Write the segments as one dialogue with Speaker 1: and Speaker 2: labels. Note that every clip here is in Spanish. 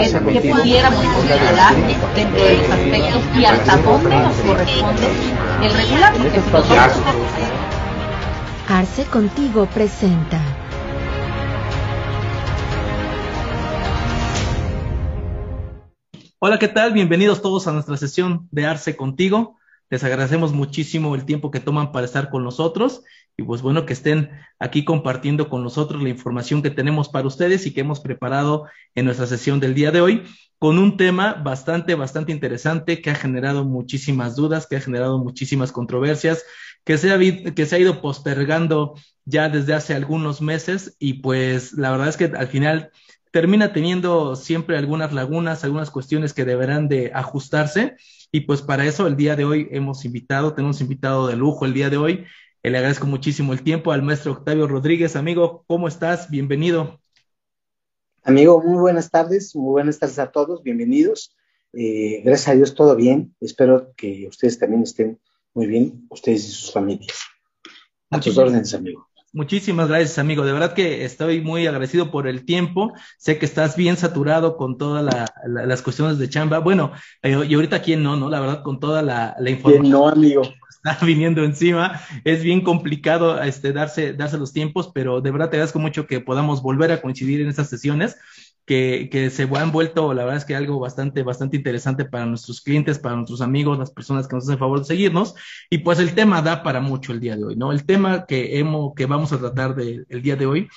Speaker 1: que pudiéramos considerar dentro de los aspectos y hasta dónde nos corresponde el regular, porque si nosotros...
Speaker 2: Arce Contigo presenta.
Speaker 3: Hola, ¿qué tal? Bienvenidos todos a nuestra sesión de Arce Contigo. Les agradecemos muchísimo el tiempo que toman para estar con nosotros y pues bueno que estén aquí compartiendo con nosotros la información que tenemos para ustedes y que hemos preparado en nuestra sesión del día de hoy con un tema bastante, bastante interesante que ha generado muchísimas dudas, que ha generado muchísimas controversias, que se ha, que se ha ido postergando ya desde hace algunos meses y pues la verdad es que al final termina teniendo siempre algunas lagunas, algunas cuestiones que deberán de ajustarse y pues para eso el día de hoy hemos invitado, tenemos invitado de lujo el día de hoy. Le agradezco muchísimo el tiempo al maestro Octavio Rodríguez. Amigo, ¿cómo estás? Bienvenido.
Speaker 4: Amigo, muy buenas tardes, muy buenas tardes a todos, bienvenidos. Eh, gracias a Dios todo bien. Espero que ustedes también estén muy bien, ustedes y sus familias. A tus órdenes, amigo.
Speaker 3: Muchísimas gracias, amigo. De verdad que estoy muy agradecido por el tiempo. Sé que estás bien saturado con todas las cuestiones de chamba. Bueno, eh, y ahorita quién no, ¿no? La verdad, con toda la, información.
Speaker 4: no, amigo.
Speaker 3: Está viniendo encima. Es bien complicado este, darse, darse los tiempos, pero de verdad te agradezco mucho que podamos volver a coincidir en estas sesiones que, se han vuelto, la verdad es que algo bastante, bastante interesante para nuestros clientes, para nuestros amigos, las personas que nos hacen favor de seguirnos. Y pues el tema da para mucho el día de hoy, ¿no? El tema que, hemos, que vamos a tratar de, el día de hoy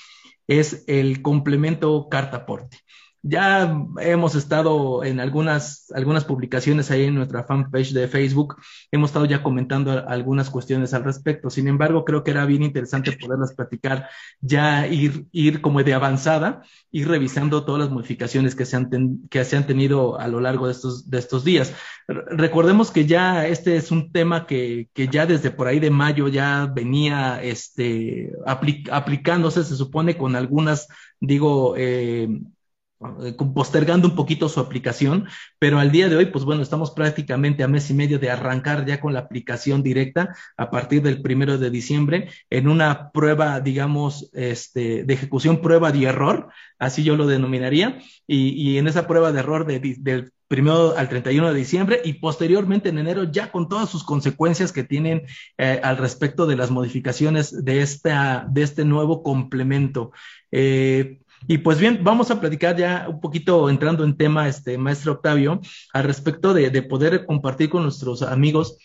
Speaker 3: es el complemento carta aporte. Ya hemos estado en algunas, algunas publicaciones ahí en nuestra fanpage de Facebook, hemos estado ya comentando algunas cuestiones al respecto. Sin embargo, creo que era bien interesante poderlas platicar, ya ir, ir como de avanzada, ir revisando todas las modificaciones que se han, que se han tenido a lo largo de estos, de estos días. recordemos que ya este es un tema que, que ya desde por ahí de mayo ya venía este, aplicándose, se supone, con algunas, digo, eh, postergando un poquito su aplicación, pero al día de hoy, pues bueno, estamos prácticamente a mes y medio de arrancar ya con la aplicación directa a partir del primero de diciembre en una prueba, digamos, este, de ejecución prueba de error, así yo lo denominaría, y, en esa prueba de error del primero al 31 de diciembre y posteriormente en enero ya con todas sus consecuencias que tienen eh, al respecto de las modificaciones de, esta, de este nuevo complemento. Eh, y pues bien, vamos a platicar ya un poquito entrando en tema, este maestro Octavio, al respecto de, poder compartir con nuestros amigos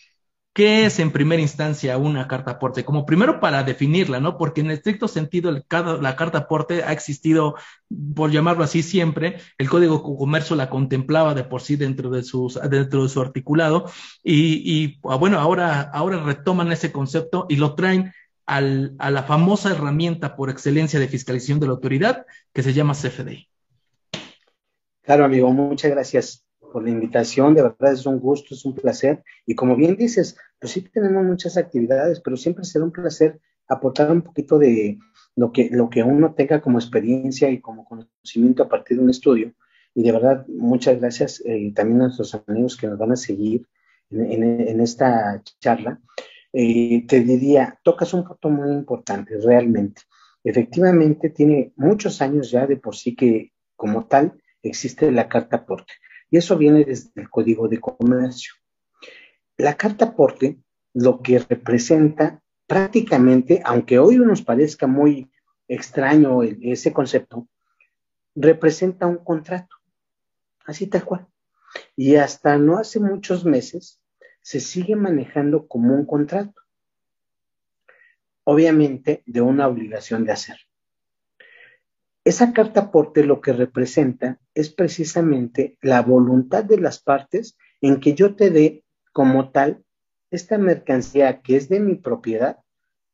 Speaker 3: ¿Qué es en primera instancia una carta aporte? Como primero para definirla, ¿no? Porque en estricto sentido la carta aporte ha existido, por llamarlo así, siempre. El Código de Comercio la contemplaba de por sí dentro de, sus, dentro de su articulado y, y ah, bueno, ahora, ahora retoman ese concepto y lo traen a la famosa herramienta por excelencia de fiscalización de la autoridad que se llama CFDI.
Speaker 4: Claro, amigo, muchas gracias por la invitación. De verdad es un gusto, es un placer. Y como bien dices, pues sí tenemos muchas actividades, pero siempre será un placer aportar un poquito de lo que, lo que uno tenga como experiencia y como conocimiento a partir de un estudio. Y de verdad, muchas gracias eh, también a nuestros amigos que nos van a seguir en esta charla. Eh, te diría, tocas un punto muy importante, realmente. Efectivamente, tiene muchos años ya de por sí que como tal existe la carta aporte. Y eso viene desde el Código de Comercio. La carta aporte lo que representa prácticamente, aunque hoy nos parezca muy extraño ese concepto, representa un contrato, así tal cual. Y hasta no hace muchos meses se sigue manejando como un contrato, obviamente de una obligación de hacer. Esa carta aporte lo que representa es precisamente la voluntad de las partes en que yo te dé como tal esta mercancía que es de mi propiedad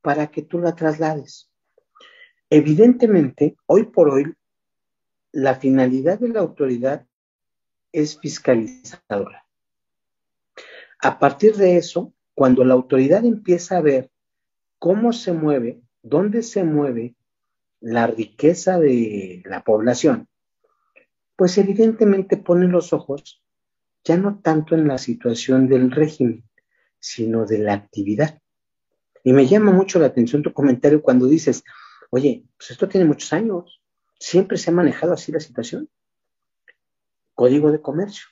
Speaker 4: para que tú la traslades. Evidentemente, hoy por hoy, la finalidad de la autoridad es fiscalizadora. A partir de eso, cuando la autoridad empieza a ver cómo se mueve, dónde se mueve la riqueza de la población, pues evidentemente pone los ojos ya no tanto en la situación del régimen, sino de la actividad. Y me llama mucho la atención tu comentario cuando dices, oye, pues esto tiene muchos años, siempre se ha manejado así la situación. código de comercio.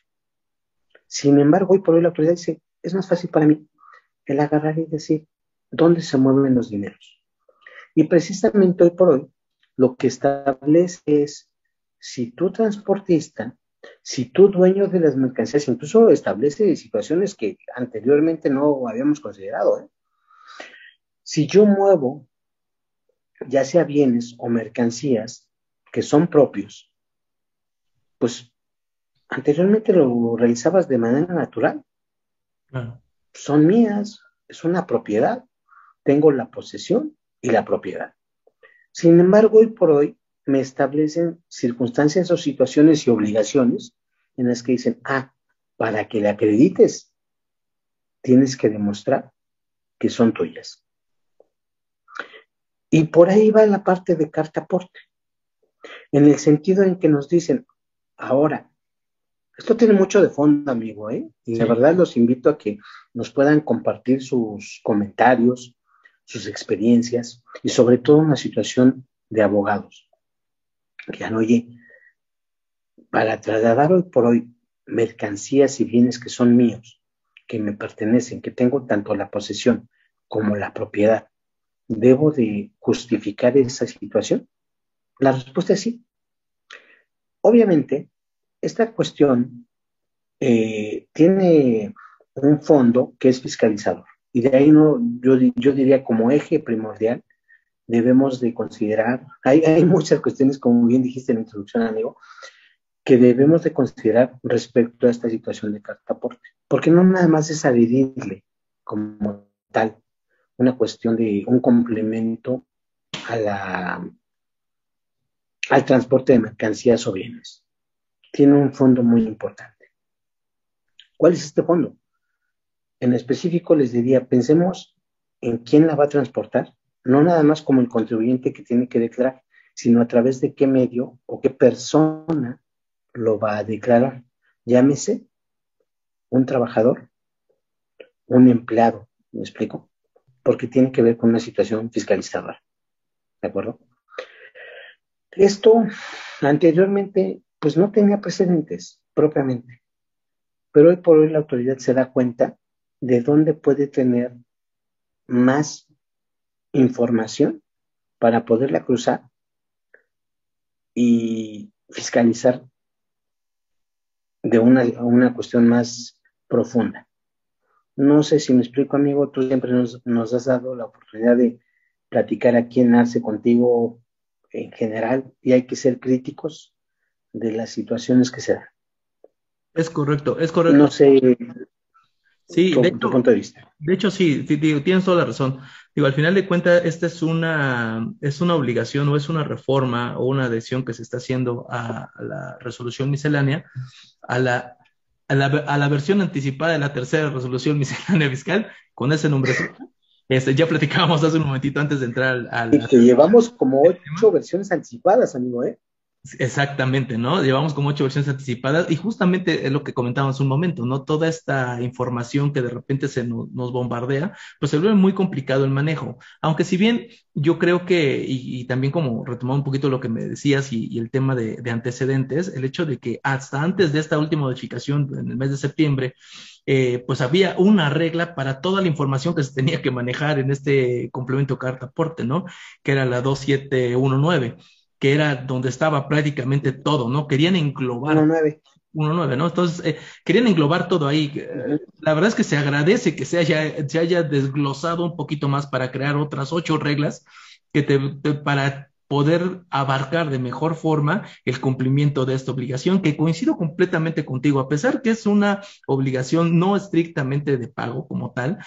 Speaker 4: Sin embargo, hoy por hoy la autoridad dice, es más fácil para mí el agarrar y decir dónde se mueven los dineros. Y precisamente hoy por hoy, lo que establece es, si tú transportista, si tú dueño de las mercancías, incluso establece situaciones que anteriormente no habíamos considerado. ¿eh? Si yo muevo, ya sea bienes o mercancías que son propios, pues anteriormente lo realizabas de manera natural. Son mías, es una propiedad. Tengo la posesión y la propiedad. Sin embargo, hoy por hoy me establecen circunstancias o situaciones y obligaciones en las que dicen, ah, para que le acredites, tienes que demostrar que son tuyas. Y por ahí va la parte de carta aporte, en el sentido en que nos dicen, ahora, esto tiene mucho de fondo, amigo, ¿eh? Y la verdad los invito a que nos puedan compartir sus comentarios, sus experiencias y sobre todo una situación de abogados. Que oye, para trasladar hoy por hoy mercancías y bienes que son míos, que me pertenecen, que tengo tanto la posesión como la propiedad, ¿debo de justificar esa situación? La respuesta es sí. Obviamente, esta cuestión eh, tiene un fondo que es fiscalizador. Y de ahí no, yo, yo diría como eje primordial, debemos de considerar, hay, hay muchas cuestiones, como bien dijiste en la introducción, amigo, que debemos de considerar respecto a esta situación de carta aporte. Porque no nada más es adherirle como tal, una cuestión de un complemento a la, al transporte de mercancías o bienes tiene un fondo muy importante. ¿Cuál es este fondo? En específico les diría, pensemos en quién la va a transportar, no nada más como el contribuyente que tiene que declarar, sino a través de qué medio o qué persona lo va a declarar. Llámese un trabajador, un empleado, ¿me explico? Porque tiene que ver con una situación fiscalizadora. ¿De acuerdo? Esto anteriormente pues no tenía precedentes propiamente. Pero hoy por hoy la autoridad se da cuenta de dónde puede tener más información para poderla cruzar y fiscalizar de una, una cuestión más profunda. No sé si me explico, amigo, tú siempre nos, nos has dado la oportunidad de platicar aquí en Arce contigo en general y hay que ser críticos de las situaciones que se dan.
Speaker 3: Es correcto, es correcto.
Speaker 4: No sé.
Speaker 3: Sí, de hecho, punto de vista. De hecho, sí, tienes toda la razón. Digo, al final de cuentas, esta es una, es una obligación o es una reforma o una adhesión que se está haciendo a, la resolución miscelánea, a la, a la, a, la, versión anticipada de la tercera resolución miscelánea fiscal, con ese nombre. Este, ya platicábamos hace un momentito antes de entrar al...
Speaker 4: Y que llevamos como ocho versiones anticipadas, amigo, ¿eh?
Speaker 3: Exactamente, ¿no? Llevamos como ocho versiones anticipadas y justamente es lo que comentábamos un momento, ¿no? Toda esta información que de repente se nos, bombardea, pues se vuelve muy complicado el manejo. Aunque si bien yo creo que, y, también como retomar un poquito lo que me decías y, el tema de, antecedentes, el hecho de que hasta antes de esta última modificación en el mes de septiembre, eh, pues había una regla para toda la información que se tenía que manejar en este complemento carta aporte, ¿no? Que era la 2719 que era donde estaba prácticamente todo, ¿no? Querían englobar.
Speaker 4: 1.9.
Speaker 3: 1.9, ¿no? Entonces, eh, querían englobar todo ahí. La verdad es que se agradece que se haya, se haya desglosado un poquito más para crear otras ocho reglas que te, para poder abarcar de mejor forma el cumplimiento de esta obligación, que coincido completamente contigo, a pesar que es una obligación no estrictamente de pago como tal,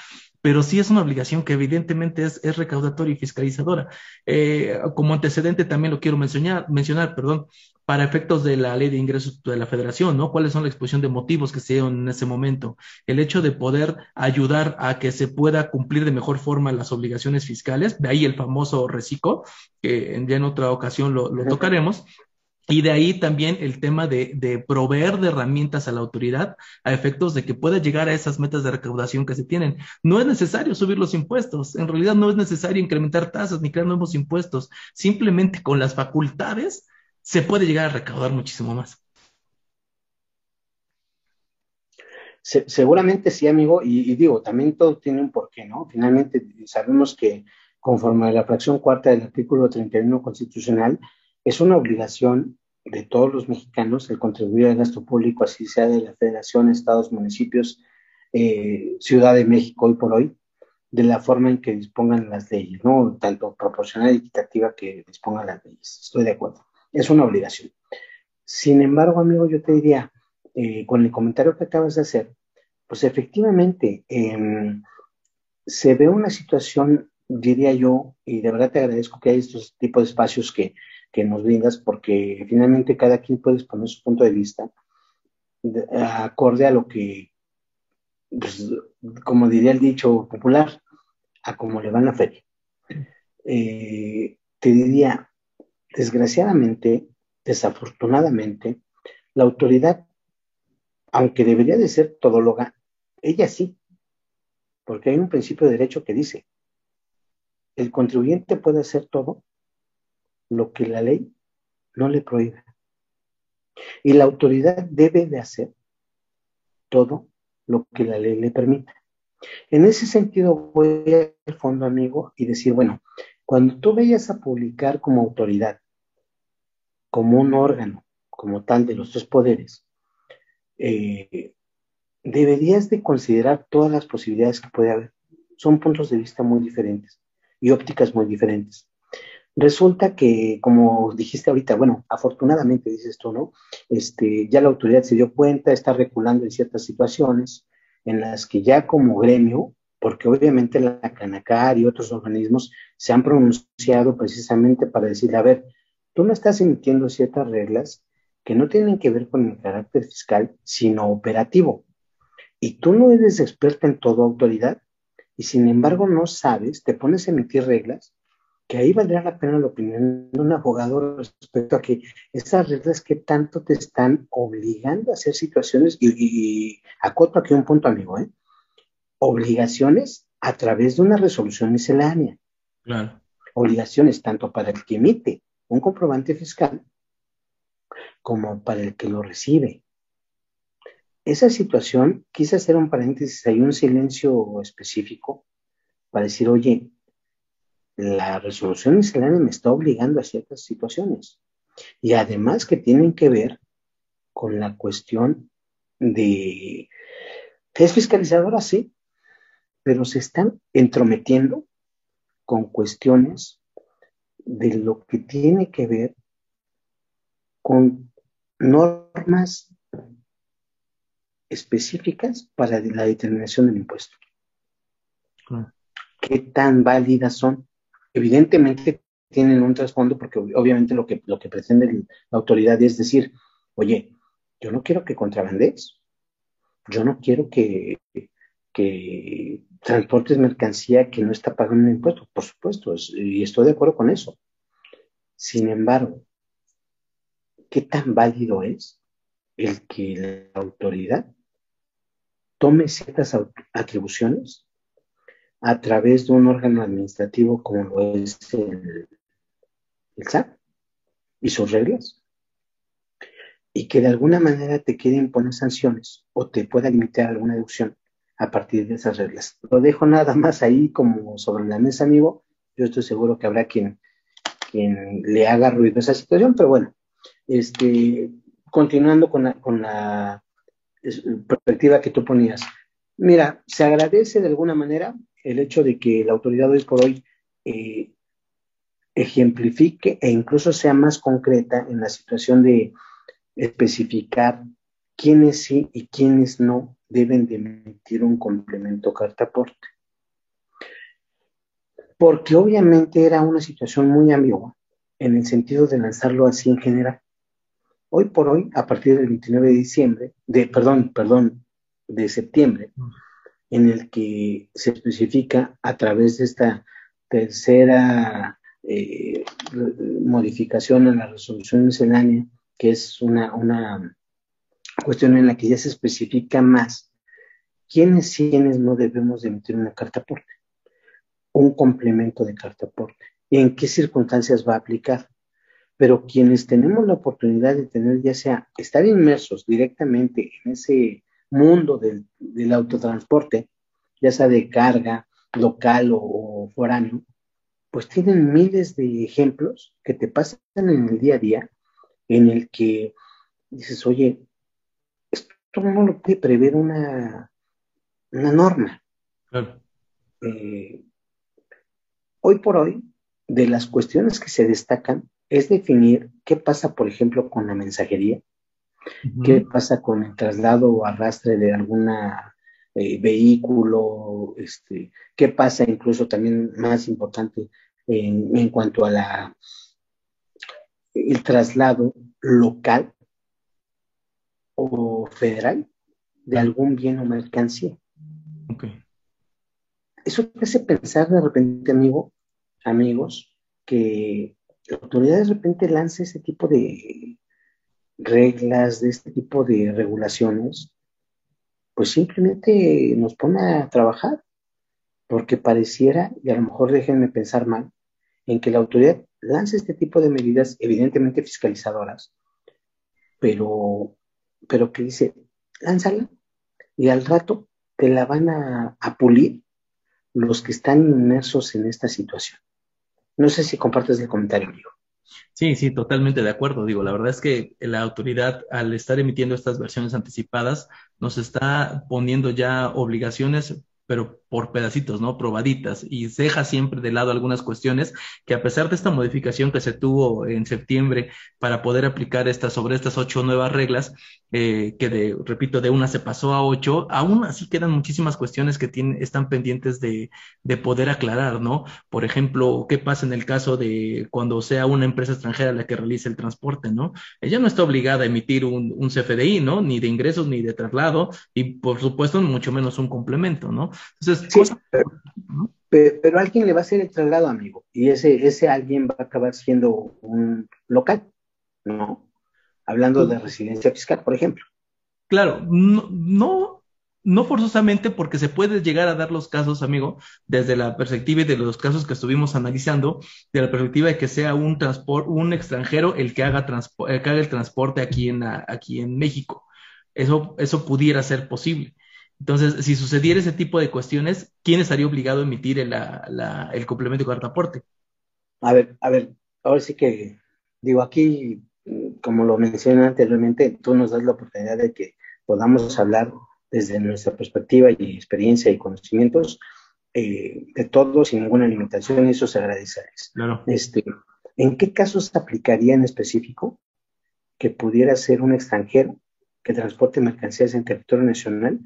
Speaker 3: pero sí es una obligación que evidentemente es, es recaudatoria y fiscalizadora. Eh, como antecedente también lo quiero mencionar, mencionar, perdón, para efectos de la ley de ingresos de la federación, ¿no? ¿Cuáles son la exposición de motivos que se dieron en ese momento? El hecho de poder ayudar a que se pueda cumplir de mejor forma las obligaciones fiscales, de ahí el famoso reciclo, que ya en otra ocasión lo, lo tocaremos, y de ahí también el tema de, proveer de herramientas a la autoridad a efectos de que pueda llegar a esas metas de recaudación que se tienen. No es necesario subir los impuestos, en realidad no es necesario incrementar tasas ni crear nuevos impuestos. Simplemente con las facultades se puede llegar a recaudar muchísimo más.
Speaker 4: seguramente sí, amigo, y, digo, también todo tiene un porqué, ¿no? Finalmente sabemos que conforme a la fracción cuarta del artículo 31 constitucional, es una obligación de todos los mexicanos el contribuir al gasto público, así sea de la federación, estados, municipios, eh, Ciudad de México hoy por hoy, de la forma en que dispongan las leyes, ¿no? Tanto proporcional y equitativa que dispongan las leyes. Estoy de acuerdo. Es una obligación. Sin embargo, amigo, yo te diría, eh, con el comentario que acabas de hacer, pues efectivamente em, se ve una situación, diría yo, y de verdad te agradezco que hay estos tipos de espacios que, nos brindas, porque finalmente cada quien puede exponer su punto de vista acorde a lo que, pues, como diría el dicho popular, a cómo le va la feria. Eh, te diría, desgraciadamente, desafortunadamente, la autoridad, aunque debería de ser todóloga, ella sí, porque hay un principio de derecho que dice, el contribuyente puede hacer todo lo que la ley no le prohíbe. Y la autoridad debe de hacer todo lo que la ley le permite. En ese sentido voy al fondo, amigo, y decir, bueno, cuando tú vayas a publicar como autoridad, como un órgano, como tal de los tres poderes, eh, deberías de considerar todas las posibilidades que puede haber. Son puntos de vista muy diferentes y ópticas muy diferentes. Resulta que, como dijiste ahorita, bueno, afortunadamente dices tú, ¿no? Este, ya la autoridad se dio cuenta, está reculando en ciertas situaciones en las que ya como gremio, porque obviamente la Canacar y otros organismos se han pronunciado precisamente para decir, a ver, tú me estás emitiendo ciertas reglas que no tienen que ver con el carácter fiscal, sino operativo. Y tú no eres experta en toda autoridad y sin embargo no sabes, te pones a emitir reglas, que ahí valdría la pena la opinión de un abogado respecto a que esas reglas que tanto te están obligando a hacer situaciones, y, y acoto aquí un punto, amigo, ¿eh? obligaciones a través de una resolución miscelánea.
Speaker 3: Claro.
Speaker 4: Obligaciones tanto para el que emite un comprobante fiscal como para el que lo recibe esa situación, quise hacer un paréntesis, hay un silencio específico para decir, oye, la resolución miscelánea me está obligando a ciertas situaciones. Y además que tienen que ver con la cuestión de, es fiscalizadora, sí, pero se están entrometiendo con cuestiones de lo que tiene que ver con normas específicas para la determinación del impuesto. ¿Qué tan válidas son? Evidentemente tienen un trasfondo porque obviamente lo que, lo que pretende la autoridad es decir, oye, yo no quiero que contrabandes, yo no quiero que, que transportes mercancía que no está pagando un impuesto, por supuesto, y estoy de acuerdo con eso. Sin embargo, ¿qué tan válido es el que la autoridad tome ciertas atribuciones a través de un órgano administrativo como lo es el, SAT y sus reglas, y que de alguna manera te quiera imponer sanciones o te pueda limitar alguna deducción a partir de esas reglas. Lo dejo nada más ahí como sobre la mesa, amigo. Yo estoy seguro que habrá quien, quien le haga ruido a esa situación, pero bueno, este, continuando con la perspectiva que tú ponías. Mira, se agradece de alguna manera el hecho de que la autoridad hoy por hoy eh, ejemplifique e incluso sea más concreta en la situación de especificar quiénes sí y quiénes no deben de emitir un complemento cartaporte. Porque obviamente era una situación muy ambigua en el sentido de lanzarlo así en general. Hoy por hoy, a partir del 29 de diciembre, de, perdón, perdón, de septiembre, en el que se especifica a través de esta tercera eh, modificación en la resolución miscelánea, que es una, una cuestión en la que ya se especifica más quiénes y quiénes no debemos de emitir una carta aporte, un complemento de carta aporte, y en qué circunstancias va a aplicar. Pero quienes tenemos la oportunidad de tener ya sea estar inmersos directamente en ese mundo del, autotransporte, ya sea de carga, local o, foráneo, pues tienen miles de ejemplos que te pasan en el día a día en el que dices, oye, esto no lo puede prever una, una norma. Eh, hoy por hoy, de las cuestiones que se destacan es definir qué pasa, por ejemplo, con la mensajería, qué pasa con el traslado o arrastre de alguna eh, vehículo, este, qué pasa incluso también más importante en, cuanto a la el traslado local o federal de algún bien o mercancía. Eso te hace pensar de repente, amigo, amigos, que la autoridad de repente lance ese tipo de reglas, de este tipo de regulaciones, pues simplemente nos pone a trabajar, porque pareciera, y a lo mejor déjenme pensar mal, en que la autoridad lance este tipo de medidas evidentemente fiscalizadoras, pero, pero que dice, lánzala y al rato te la van a, a pulir los que están inmersos en esta situación. No sé si compartes el comentario, amigo.
Speaker 3: Sí, sí, totalmente de acuerdo. Digo, la verdad es que la autoridad, al estar emitiendo estas versiones anticipadas, nos está poniendo ya obligaciones pero por pedacitos, ¿no? Probaditas y deja siempre de lado algunas cuestiones que a pesar de esta modificación que se tuvo en septiembre para poder aplicar estas sobre estas ocho nuevas reglas, eh, que de, repito, de una se pasó a ocho, aún así quedan muchísimas cuestiones que tienen, están pendientes de, de poder aclarar, ¿no? Por ejemplo, ¿qué pasa en el caso de cuando sea una empresa extranjera la que realice el transporte, ¿no? Ella no está obligada a emitir un, un CFDI, ¿no? Ni de ingresos ni de traslado y por supuesto mucho menos un complemento, ¿no?
Speaker 4: Entonces, pero, alguien le va a hacer el traslado, amigo, y ese, ese alguien va a acabar siendo un local, ¿no? Hablando de residencia fiscal, por ejemplo.
Speaker 3: Claro, no, no, forzosamente porque se puede llegar a dar los casos, amigo, desde la perspectiva de los casos que estuvimos analizando, de la perspectiva de que sea un transporte, un extranjero el que haga, el que haga el transporte aquí en, aquí en México. Eso, eso pudiera ser posible. Entonces, si sucediera ese tipo de cuestiones, ¿quién estaría obligado a emitir el, el complemento de cartaporte?
Speaker 4: A ver, a ver, ahora sí que digo aquí, como lo mencioné anteriormente, tú nos das la oportunidad de que podamos hablar desde nuestra perspectiva y experiencia y conocimientos eh, de todo sin ninguna limitación y eso se agradece. Claro. Este, ¿En qué casos aplicaría en específico que pudiera ser un extranjero que transporte mercancías en territorio nacional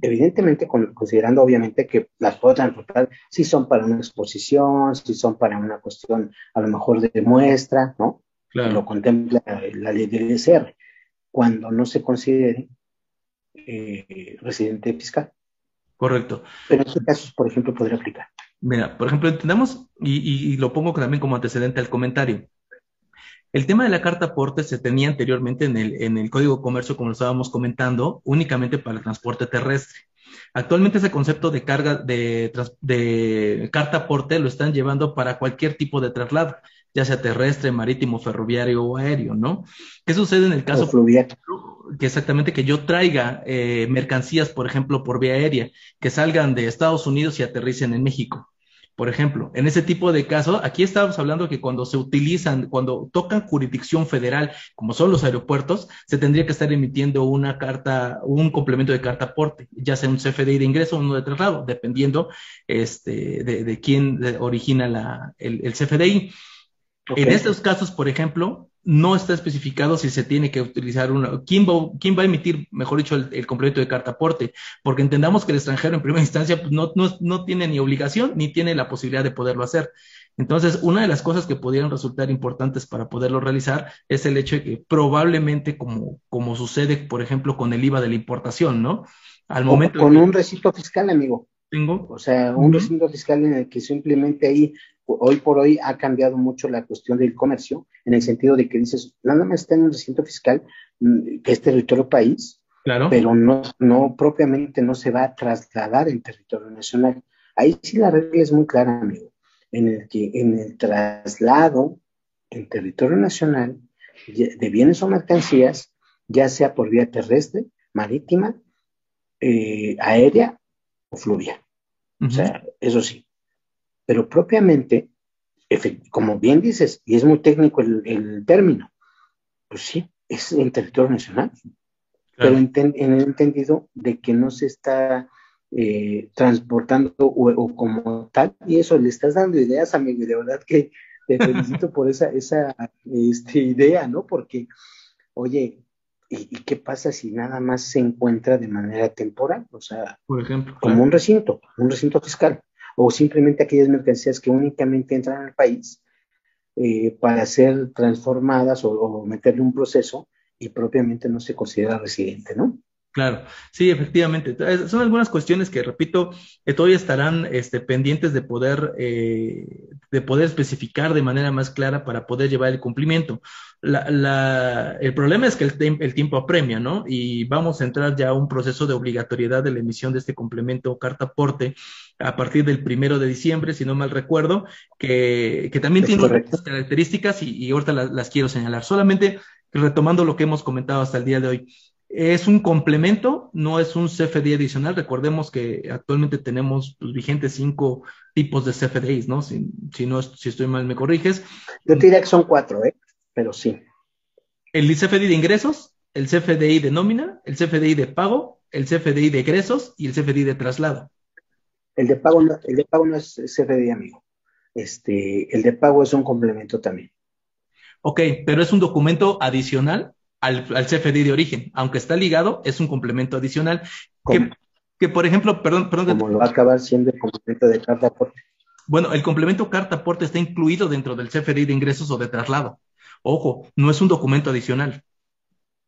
Speaker 4: Evidentemente, considerando obviamente que las puedo transportar si son para una exposición, si son para una cuestión a lo mejor de muestra, ¿no? Lo contempla la ley del ISR, cuando no se considere eh, residente fiscal.
Speaker 3: Correcto.
Speaker 4: Pero en estos casos, por ejemplo, podría aplicar.
Speaker 3: Mira, por ejemplo, entendamos, y, y lo pongo también como antecedente al comentario. El tema de la carta aporte se tenía anteriormente en el, en el Código de Comercio, como lo estábamos comentando, únicamente para el transporte terrestre. Actualmente ese concepto de carga de, de carta aporte lo están llevando para cualquier tipo de traslado, ya sea terrestre, marítimo, ferroviario o aéreo, ¿no? ¿Qué sucede en el caso fluvial? Que exactamente que yo traiga eh, mercancías, por ejemplo, por vía aérea, que salgan de Estados Unidos y aterricen en México. Por ejemplo, en ese tipo de casos, aquí estamos hablando que cuando se utilizan, cuando tocan jurisdicción federal, como son los aeropuertos, se tendría que estar emitiendo una carta, un complemento de carta aporte, ya sea un CFDI de ingreso o uno de traslado, dependiendo este, de, quién origina la, el, el CFDI. En estos casos, por ejemplo, no está especificado si se tiene que utilizar una, quién va, quién va a emitir, mejor dicho, el, complemento de carta aporte, porque entendamos que el extranjero en primera instancia pues, no, no, no, tiene ni obligación ni tiene la posibilidad de poderlo hacer. Entonces, una de las cosas que pudieran resultar importantes para poderlo realizar es el hecho de que probablemente, como, como sucede, por ejemplo, con el IVA de la importación, ¿no?
Speaker 4: Al momento. con un recinto fiscal, amigo. Tengo. O sea, un recinto fiscal en el que simplemente ahí hoy por hoy ha cambiado mucho la cuestión del comercio, en el sentido de que dices, nada más está en un recinto fiscal mm, que es territorio país, claro. pero no, no propiamente no se va a trasladar en territorio nacional. Ahí sí la regla es muy clara, amigo, en el que en el traslado en territorio nacional de bienes o mercancías, ya sea por vía terrestre marítima, eh, aérea o fluvial. O sea, eso sí. Pero propiamente, como bien dices, y es muy técnico el, término, pues sí, es en territorio nacional. Pero en, el entendido de que no se está eh, transportando o, como tal, y eso le estás dando ideas, amigo, y de verdad que te felicito por esa, esa este, idea, ¿no? Porque, oye, ¿y, qué pasa si nada más se encuentra de manera temporal? O sea,
Speaker 3: por ejemplo,
Speaker 4: como un recinto, un recinto fiscal, o simplemente aquellas mercancías que únicamente entran al país eh, para ser transformadas o, meterle un proceso y propiamente no se considera residente, ¿no?
Speaker 3: Claro, sí, efectivamente. Son algunas cuestiones que, repito, que todavía estarán este, pendientes de poder, eh, de poder especificar de manera más clara para poder llevar el cumplimiento. El problema es que el, el, tiempo apremia, ¿no? Y vamos a entrar ya a un proceso de obligatoriedad de la emisión de este complemento carta aporte a partir del primero de diciembre, si no mal recuerdo, que, que también tiene otras características y, y ahorita las, las quiero señalar. Solamente retomando lo que hemos comentado hasta el día de hoy. Es un complemento, no es un CFD adicional. Recordemos que actualmente tenemos pues, vigentes cinco tipos de CFDIs, ¿no? Si, si, no, si estoy mal, me corriges.
Speaker 4: Yo te diría que son cuatro, ¿eh? Pero sí.
Speaker 3: El CFDI de ingresos, el CFDI de nómina, el CFDI de pago, el CFDI de egresos y el CFDI de traslado.
Speaker 4: El de pago no, el de pago no es CFDI, amigo. Este, el de pago es un complemento también.
Speaker 3: Ok, pero es un documento adicional al, CFDI de origen. Aunque está ligado, es un complemento adicional. Que, que, por ejemplo, perdón, perdón.
Speaker 4: Como lo va a acabar siendo el complemento de carta aporte.
Speaker 3: Bueno, el complemento carta aporte está incluido dentro del CFDI de ingresos o de traslado. Ojo, no es un documento adicional.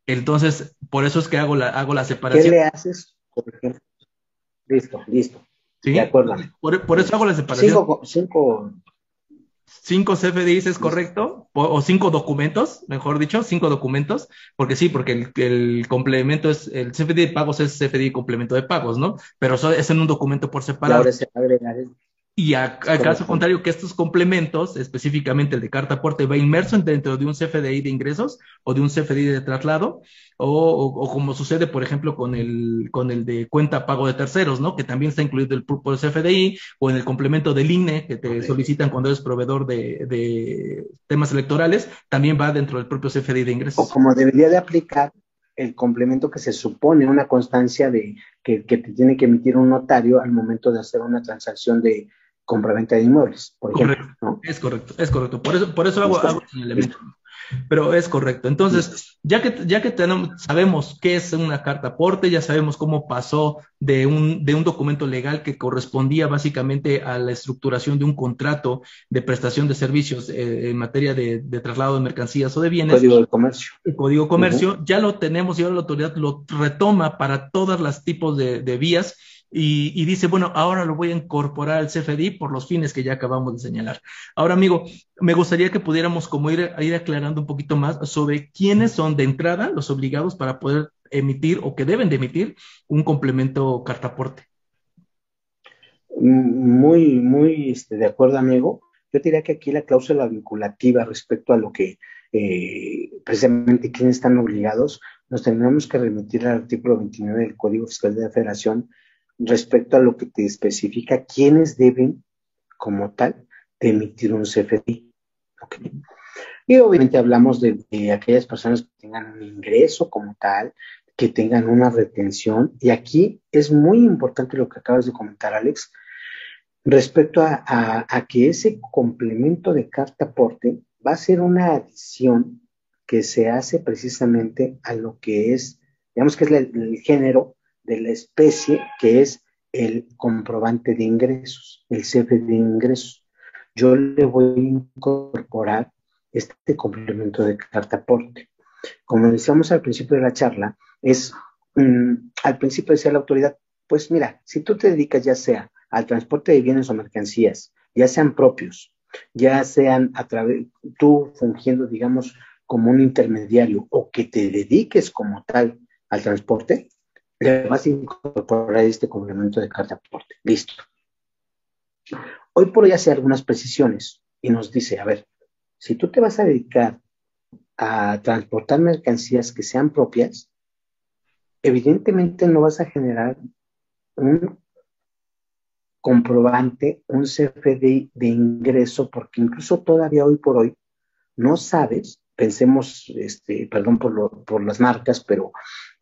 Speaker 3: Entonces, por eso es que hago la, hago la separación.
Speaker 4: ¿Qué le haces? Por ejemplo? Listo, listo.
Speaker 3: ¿Sí? De acuerdo. Por, eso hago la separación.
Speaker 4: Cinco, cinco
Speaker 3: cinco CFDIs es correcto, o, cinco documentos, mejor dicho, cinco documentos, porque sí, porque el, complemento es, el CFDI de pagos es CFDI complemento de pagos, ¿no? Pero eso es en un documento por separado. Y a, caso contrario, que estos complementos, específicamente el de carta aporte, va inmerso dentro de un CFDI de ingresos o de un CFDI de traslado, o, como sucede, por ejemplo, con el, con el de cuenta pago de terceros, ¿no? Que también está incluido el CFDI, o en el complemento del INE, que te solicitan cuando eres proveedor de, de, temas electorales, también va dentro del propio CFDI de ingresos.
Speaker 4: O como debería de aplicar el complemento que se supone una constancia de que, que te tiene que emitir un notario al momento de hacer una transacción de compraventa de inmuebles, por ejemplo.
Speaker 3: Es correcto, es correcto. Por eso, por eso hago, hago elemento. Pero es correcto. Entonces, ya que, ya que tenemos, sabemos qué es una carta aporte, ya sabemos cómo pasó de un, de un documento legal que correspondía básicamente a la estructuración de un contrato de prestación de servicios eh, en materia de, de, traslado de mercancías o de bienes.
Speaker 4: Código de comercio.
Speaker 3: El código de comercio, ya lo tenemos y ahora la autoridad lo retoma para todos los tipos de, de vías y, dice, bueno, ahora lo voy a incorporar al CFDI por los fines que ya acabamos de señalar. Ahora, amigo, me gustaría que pudiéramos como ir, ir aclarando un poquito más sobre quiénes son de entrada los obligados para poder emitir o que deben de emitir un complemento cartaporte.
Speaker 4: Muy, muy este, de acuerdo, amigo. Yo diría que aquí la cláusula vinculativa respecto a lo que eh, precisamente quiénes están obligados, nos tendremos que remitir al artículo 29 del Código Fiscal de la Federación, respecto a lo que te especifica quiénes deben, como tal, de emitir un CFDI. Y obviamente hablamos de, aquellas personas que tengan un ingreso como tal, que tengan una retención. Y aquí es muy importante lo que acabas de comentar, Alex, respecto a, a que ese complemento de carta aporte va a ser una adición que se hace precisamente a lo que es, digamos que es el género de la especie que es el comprobante de ingresos, el CFE de ingresos. Yo le voy a incorporar este complemento de carta aporte. Como decíamos al principio de la charla, es mm, al principio decía la autoridad, pues mira, si tú te dedicas ya sea al transporte de bienes o mercancías, ya sean propios, ya sean a través, tú fungiendo, digamos, como un intermediario o que te dediques como tal al transporte, le vas a incorporar este complemento de carta aporte. Listo. Hoy por hoy hace algunas precisiones y nos dice, a ver, si tú te vas a dedicar a transportar mercancías que sean propias, evidentemente no vas a generar un comprobante, un CFDI de ingreso, porque incluso todavía hoy por hoy no sabes, pensemos, este, perdón por, por las marcas, pero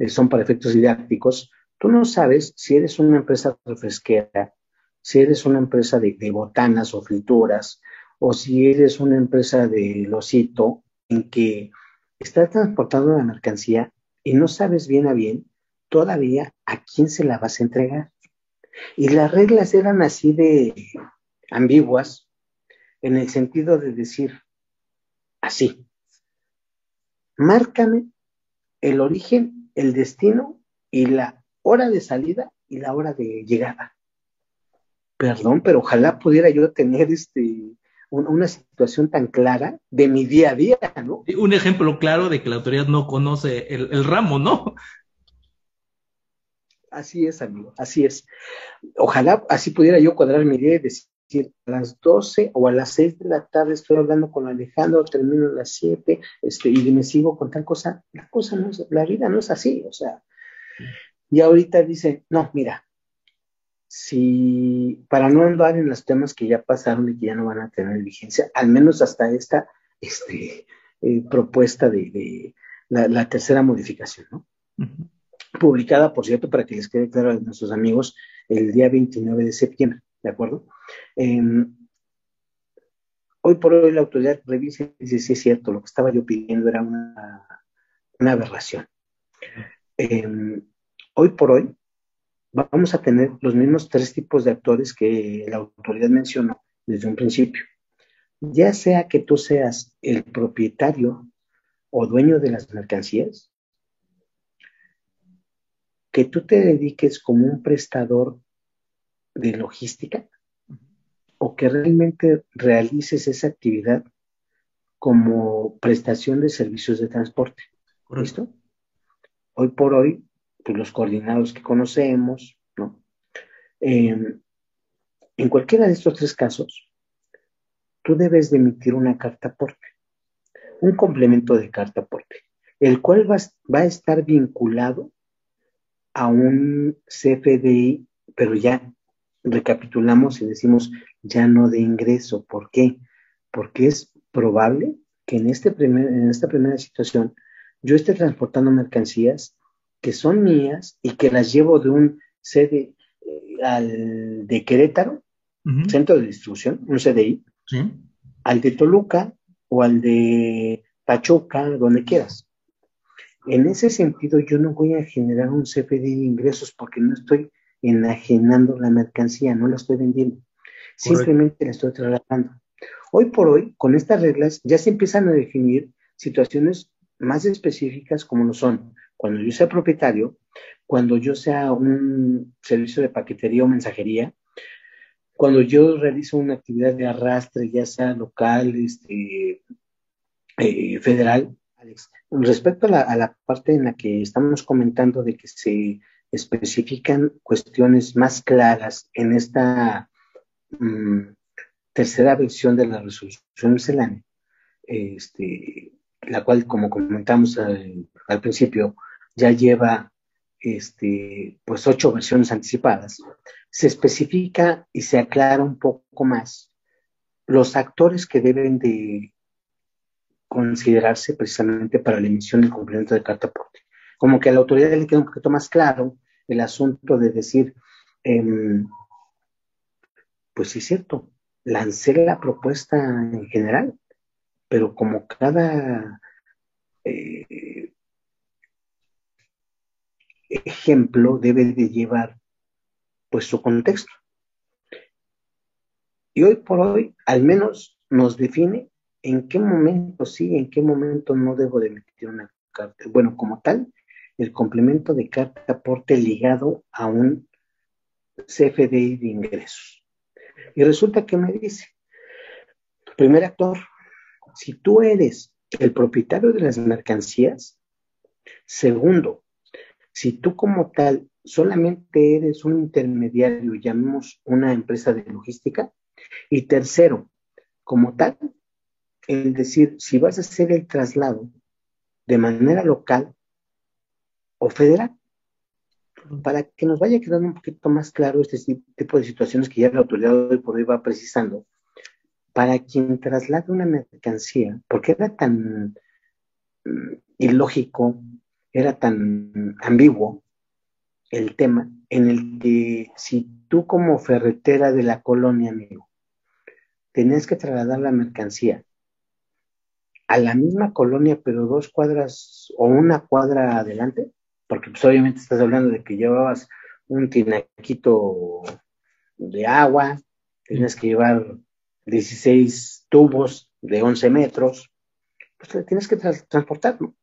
Speaker 4: eh, son para efectos didácticos, tú no sabes si eres una empresa refresquera, si eres una empresa de, botanas o frituras, o si eres una empresa de losito en que estás transportando la mercancía y no sabes bien a bien todavía a quién se la vas a entregar. Y las reglas eran así de ambiguas en el sentido de decir así, márcame el origen, el destino y la hora de salida y la hora de llegada. Perdón, pero ojalá pudiera yo tener este una situación tan clara de mi día a día, ¿no?
Speaker 3: Un ejemplo claro de que la autoridad no conoce el, el ramo, ¿no?
Speaker 4: Así es, amigo, así es. Ojalá así pudiera yo cuadrar mi día y decir, a las 12 o a las 6 de la tarde estoy hablando con Alejandro, termino a las 7 este, y me sigo con tal cosa. La cosa no es, la vida no es así, o sea. Y ahorita dice, no, mira, si para no andar en los temas que ya pasaron y que ya no van a tener vigencia, al menos hasta esta este, eh, propuesta de, la, tercera modificación, ¿no? publicada, por cierto, para que les quede claro a nuestros amigos, el día 29 de septiembre, ¿de acuerdo? Em, hoy por hoy la autoridad revisa y dice, sí es cierto, lo que estaba yo pidiendo era una, aberración. Em, hoy por hoy vamos a tener los mismos tres tipos de actores que la autoridad mencionó desde un principio. Ya sea que tú seas el propietario o dueño de las mercancías, que tú te dediques como un prestador de logística o que realmente realices esa actividad como prestación de servicios de transporte. ¿Listo? Hoy por hoy, pues los coordinados que conocemos, ¿no? Em, en cualquiera de estos tres casos, tú debes de emitir una carta aporte, un complemento de carta aporte, el cual va, va a estar vinculado a un CFDI, pero ya recapitulamos y decimos ya no de ingreso. ¿Por qué? Porque es probable que en, este primer, en esta primera situación yo esté transportando mercancías que son mías y que las llevo de un sede eh, al de Querétaro, centro de distribución, un CDI, al de Toluca o al de Pachuca, donde quieras. En ese sentido, yo no voy a generar un CFD de ingresos porque no estoy enajenando la mercancía, no la estoy vendiendo. Simplemente la estoy trasladando. Hoy por hoy, con estas reglas, ya se empiezan a definir situaciones más específicas como lo son cuando yo sea propietario, cuando yo sea un servicio de paquetería o mensajería, cuando yo realizo una actividad de arrastre, ya sea local, este, eh, federal, respecto a la, parte en la que estamos comentando de que se especifican cuestiones más claras en esta mm, tercera versión de la resolución miscelánea, este, la cual, como comentamos al, principio, ya lleva este, pues ocho versiones anticipadas, se especifica y se aclara un poco más los actores que deben de considerarse precisamente para la emisión del complemento de carta aporte. Como que a la autoridad le queda un poquito más claro el asunto de decir, em, pues sí es cierto, lancé la propuesta en general, pero como cada eh, ejemplo debe de llevar pues su contexto. Y hoy por hoy, al menos nos define en qué momento sí, en qué momento no debo de emitir una carta. Bueno, como tal, el complemento de carta aporte ligado a un CFDI de ingresos. Y resulta que me dice, primer actor, si tú eres el propietario de las mercancías, segundo, si tú como tal solamente eres un intermediario, llamemos una empresa de logística, y tercero, como tal, es decir, si vas a hacer el traslado de manera local o federal, para que nos vaya quedando un poquito más claro este tipo de situaciones que ya la autoridad hoy por hoy va precisando, para quien traslade una mercancía, porque era tan mm, ilógico, era tan ambiguo el tema, en el que si tú como ferretera de la colonia, amigo, tenías que trasladar la mercancía a la misma colonia, pero dos cuadras o una cuadra adelante, porque pues obviamente estás hablando de que llevabas un tinaquito de agua, tienes que llevar 16 tubos de 11 metros, pues tienes que transportar, ¿no?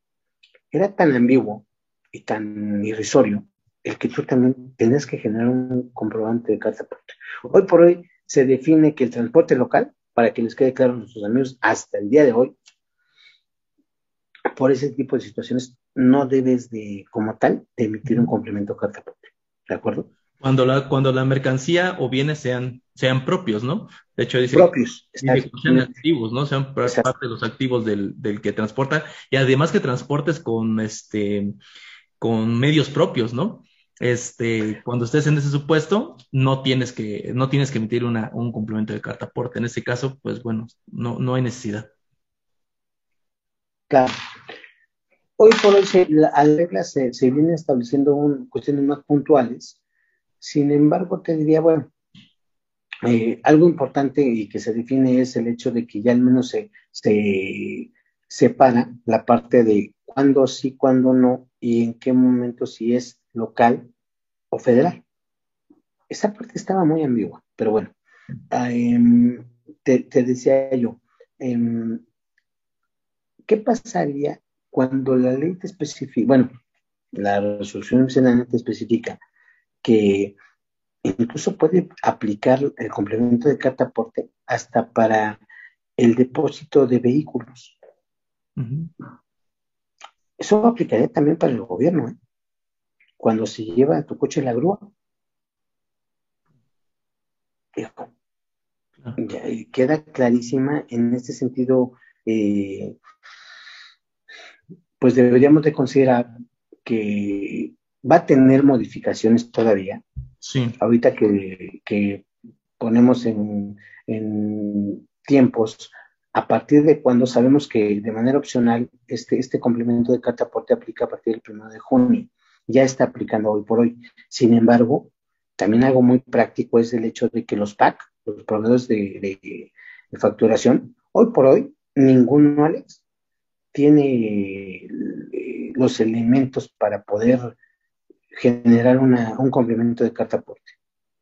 Speaker 4: Era tan ambiguo y tan irrisorio el que tú también tienes que generar un comprobante de carta Hoy por hoy se define que el transporte local, para que les quede claro a nuestros amigos, hasta el día de hoy, por ese tipo de situaciones no debes de, como tal, de emitir un complemento carta ¿De acuerdo?
Speaker 3: Cuando la, cuando la mercancía o bienes sean, sean propios, ¿no? De hecho, dice
Speaker 4: propios,
Speaker 3: que sean activos, ¿no? Sean parte de los activos del, del, que transporta y además que transportes con este con medios propios, ¿no? Este, cuando estés en ese supuesto, no tienes que, no tienes que emitir una, un complemento de carta aporte. En ese caso, pues bueno, no, no hay necesidad.
Speaker 4: Claro. Hoy por hoy se, la, regla se, se estableciendo cuestiones más puntuales. Sin embargo, te diría, bueno, eh, algo importante y que se define es el hecho de que ya al menos se, se separa la parte de cuándo sí, cuándo no y en qué momento si es local o federal. Esa parte estaba muy ambigua, pero bueno, em, te, decía yo, em, ¿qué pasaría cuando la ley te especifica, bueno, la resolución te especifica que incluso puede aplicar el complemento de carta aporte hasta para el depósito de vehículos? Eso aplicaría también para el gobierno, ¿eh? cuando se lleva tu coche en la grúa. queda clarísima en este sentido eh, pues deberíamos de considerar que va a tener modificaciones todavía.
Speaker 3: Sí.
Speaker 4: Ahorita que, ponemos en, tiempos, a partir de cuando sabemos que de manera opcional este, este complemento de carta aporte aplica a partir del 1 de junio, ya está aplicando hoy por hoy. Sin embargo, también algo muy práctico es el hecho de que los PAC, los proveedores de, de facturación, hoy por hoy, ninguno, Alex, tiene eh, los elementos para poder generar un complemento de carta aporte.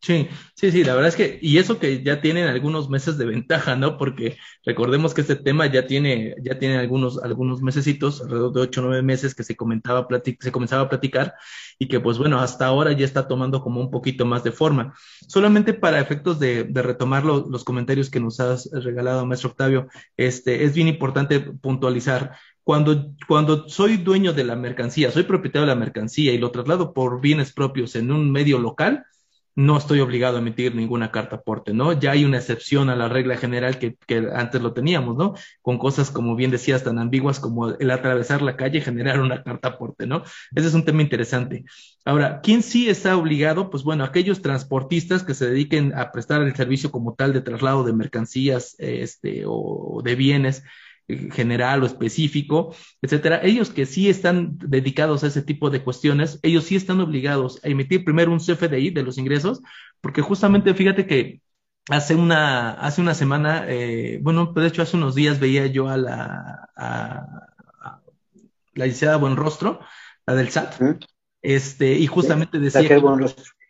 Speaker 3: Sí, sí, sí, la verdad es que, y eso que ya tienen algunos meses de ventaja, ¿no? Porque recordemos que este tema ya tiene, ya tiene algunos, algunos mesecitos, alrededor de ocho o nueve meses que se comentaba, se comenzaba a platicar y que pues bueno, hasta ahora ya está tomando como un poquito más de forma. Solamente para efectos de, retomar los comentarios que nos has regalado, maestro Octavio, este, es bien importante puntualizar cuando, cuando soy dueño de la mercancía, soy propietario de la mercancía y lo traslado por bienes propios en un medio local, no estoy obligado a emitir ninguna carta aporte, ¿no? Ya hay una excepción a la regla general que, que, antes lo teníamos, ¿no? Con cosas, como bien decías, tan ambiguas como el atravesar la calle y generar una carta aporte, ¿no? Ese es un tema interesante. Ahora, ¿quién sí está obligado? Pues bueno, aquellos transportistas que se dediquen a prestar el servicio como tal de traslado de mercancías este, o de bienes general o específico, etcétera, ellos que sí están dedicados a ese tipo de cuestiones, ellos sí están obligados a emitir primero un CFDI de los ingresos, porque justamente fíjate que hace una, hace una semana, eh, bueno, de hecho hace unos días veía yo a la, a, la licenciada Buenrostro, la del SAT, este, y justamente decía...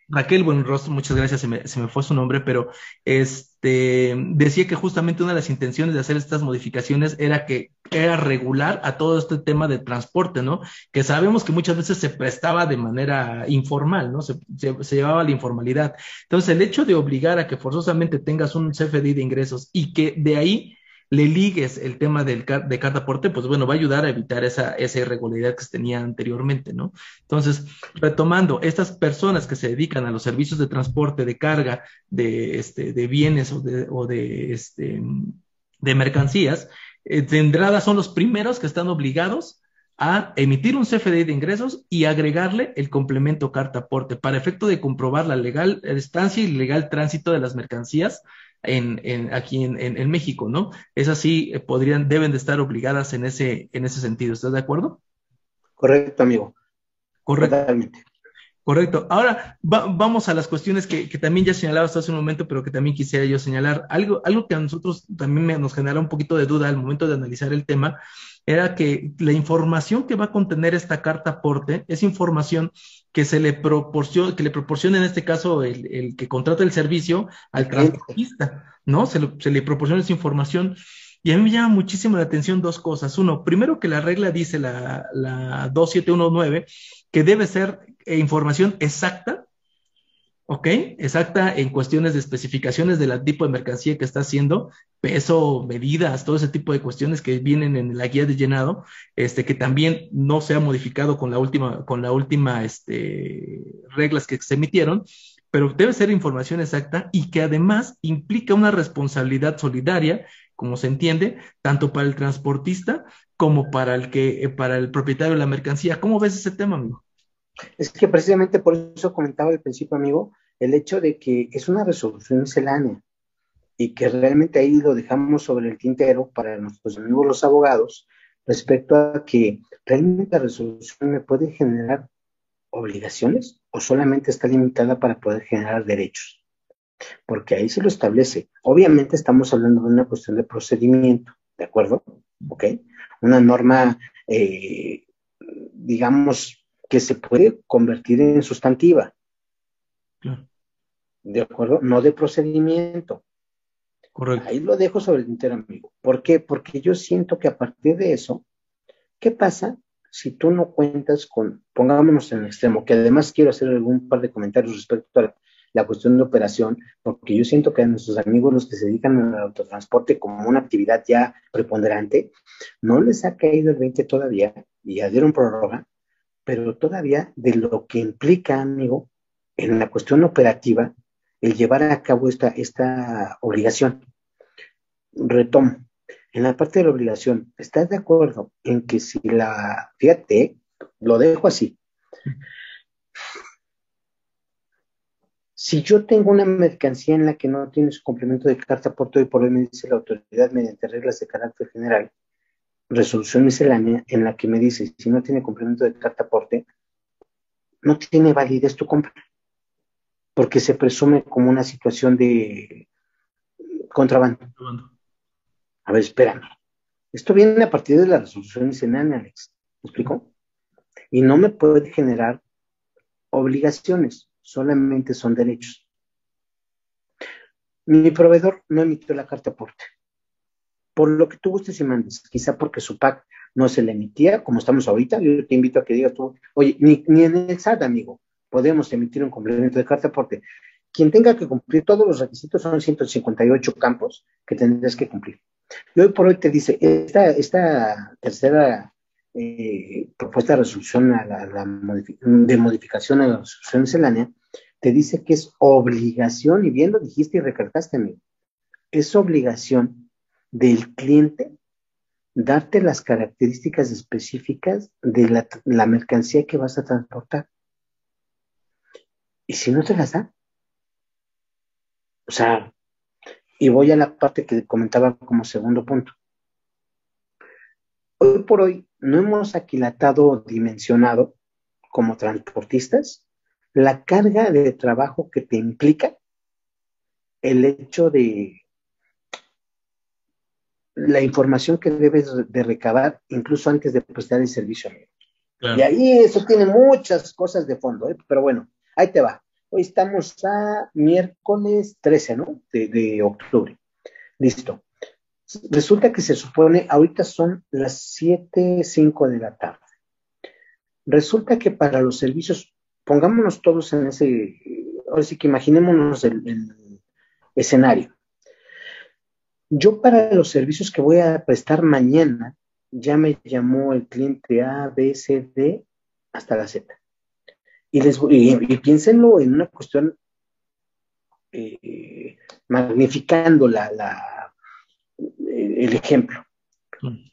Speaker 3: Raquel Buenrostro, muchas gracias, se me, se me, fue su nombre, pero este decía que justamente una de las intenciones de hacer estas modificaciones era que era regular a todo este tema de transporte, ¿no? Que sabemos que muchas veces se prestaba de manera informal, ¿no? Se, se, se llevaba la informalidad. Entonces, el hecho de obligar a que forzosamente tengas un CFDI de ingresos y que de ahí le ligues el tema del, de carta aporte, pues bueno, va a ayudar a evitar esa, esa irregularidad que se tenía anteriormente, ¿no? Entonces, retomando, estas personas que se dedican a los servicios de transporte, de carga, de, este, de bienes o de, o de, este, de mercancías, eh, son los primeros que están obligados a emitir un CFDI de ingresos y agregarle el complemento carta aporte para efecto de comprobar la legal estancia y legal tránsito de las mercancías en, en aquí en, en, México, ¿no? Es así, eh, podrían, deben de estar obligadas en ese, en ese sentido. ¿Estás de acuerdo?
Speaker 4: Correcto, amigo.
Speaker 3: Correcto. Correcto. Ahora vamos a las cuestiones que, también ya señalabas hace un momento, pero que también quisiera yo señalar. Algo, algo que a nosotros también nos genera un poquito de duda al momento de analizar el tema, era que la información que va a contener esta carta aporte es información que se le proporciona, que le proporciona en este caso el, que contrata el servicio al transportista, ¿no? Se, se le proporciona esa información y a mí me llama muchísimo la atención dos cosas. Uno, primero que la regla dice la, la 2719 que debe ser eh, información exacta, ¿ok? Exacta en cuestiones de especificaciones del tipo de mercancía que está haciendo, peso, medidas, todo ese tipo de cuestiones que vienen en la guía de llenado, este, que también no se ha modificado con la última, con la última, este, reglas que se emitieron, pero debe ser información exacta y que además implica una responsabilidad solidaria como se entiende, tanto para el transportista como para el que, eh, para el propietario de la mercancía. ¿Cómo ves ese tema, amigo?
Speaker 4: Es que precisamente por eso comentaba al principio, amigo, el hecho de que es una resolución miscelánea y que realmente ahí lo dejamos sobre el tintero para nuestros amigos los abogados respecto a que realmente la resolución me puede generar obligaciones o solamente está limitada para poder generar derechos porque ahí se lo establece. Obviamente estamos hablando de una cuestión de procedimiento, ¿de acuerdo? ¿Ok? Una norma, eh, digamos, que se puede convertir en sustantiva. ¿De acuerdo? No de procedimiento. Correcto. Ahí lo dejo sobre el entero, amigo. ¿Por qué? Porque yo siento que a partir de eso, ¿qué pasa si tú no cuentas con, pongámonos en el extremo, que además quiero hacer algún par de comentarios respecto a la cuestión de operación, porque yo siento que a nuestros amigos, los que se dedican al autotransporte como una actividad ya preponderante, no les ha caído el 20 todavía, y ya dieron prórroga, pero todavía de lo que implica, amigo, en la cuestión operativa, el llevar a cabo esta, esta obligación. Retomo, en la parte de la obligación, ¿estás de acuerdo en que si la, fíjate, lo dejo así, si yo tengo una mercancía en la que no tiene su complemento de carta por todo y por hoy me dice la autoridad mediante reglas de carácter general, resolución miscelánea en la que me dice si no tiene complemento de carta aporte, no tiene validez tu compra, porque se presume como una situación de contrabando. A ver, espérame. Esto viene a partir de la resolución miscelánea, Alex. ¿Me explico? Y no me puede generar obligaciones solamente son derechos. Mi proveedor no emitió la carta aporte. Por lo que tú gustes y mandes, quizá porque su PAC no se le emitía, como estamos ahorita, yo te invito a que digas tú, oye, ni, en el SAT, amigo, podemos emitir un complemento de carta aporte. Quien tenga que cumplir todos los requisitos son 158 campos que tendrás que cumplir. Y hoy por hoy te dice, esta, tercera eh, propuesta de resolución a la, de modificación a la resolución miscelánea, te dice que es obligación, y bien lo dijiste y recalcaste, amigo, es obligación del cliente darte las características específicas de la, mercancía que vas a transportar. Y si no te las da, o sea, y voy a la parte que comentaba como segundo punto. Hoy por hoy no hemos aquilatado o dimensionado como transportistas la carga de trabajo que te implica el hecho de la información que debes de recabar incluso antes de prestar el servicio. Y ahí eso tiene muchas cosas de fondo, ¿eh? pero bueno, ahí te va. Hoy estamos a miércoles 13, ¿no? De, de octubre. Listo. Resulta que se supone, ahorita son las 7, 5 de la tarde. Resulta que para los servicios, pongámonos todos en ese, ahora sí que imaginémonos el, escenario. Yo para los servicios que voy a prestar mañana, ya me llamó el cliente A, B, C, D, hasta la Z. Y, les, y, piénsenlo en una cuestión eh, magnificando la, el ejemplo. Mm.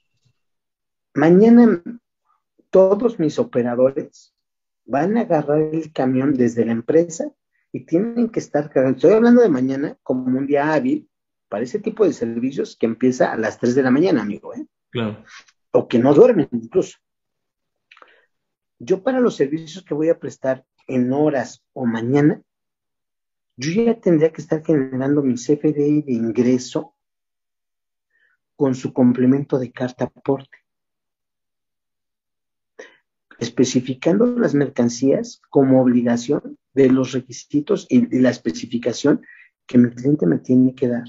Speaker 4: Mañana todos mis operadores van a agarrar el camión desde la empresa y tienen que estar cargando. Estoy hablando de mañana como un día hábil para ese tipo de servicios que empieza a las 3 de la mañana, amigo, ¿eh?
Speaker 3: Claro.
Speaker 4: O que no duermen incluso. Yo para los servicios que voy a prestar en horas o mañana, yo ya tendría que estar generando mi CFDI de ingreso con su complemento de carta aporte especificando las mercancías como obligación de los requisitos y, la especificación que mi cliente me tiene que dar.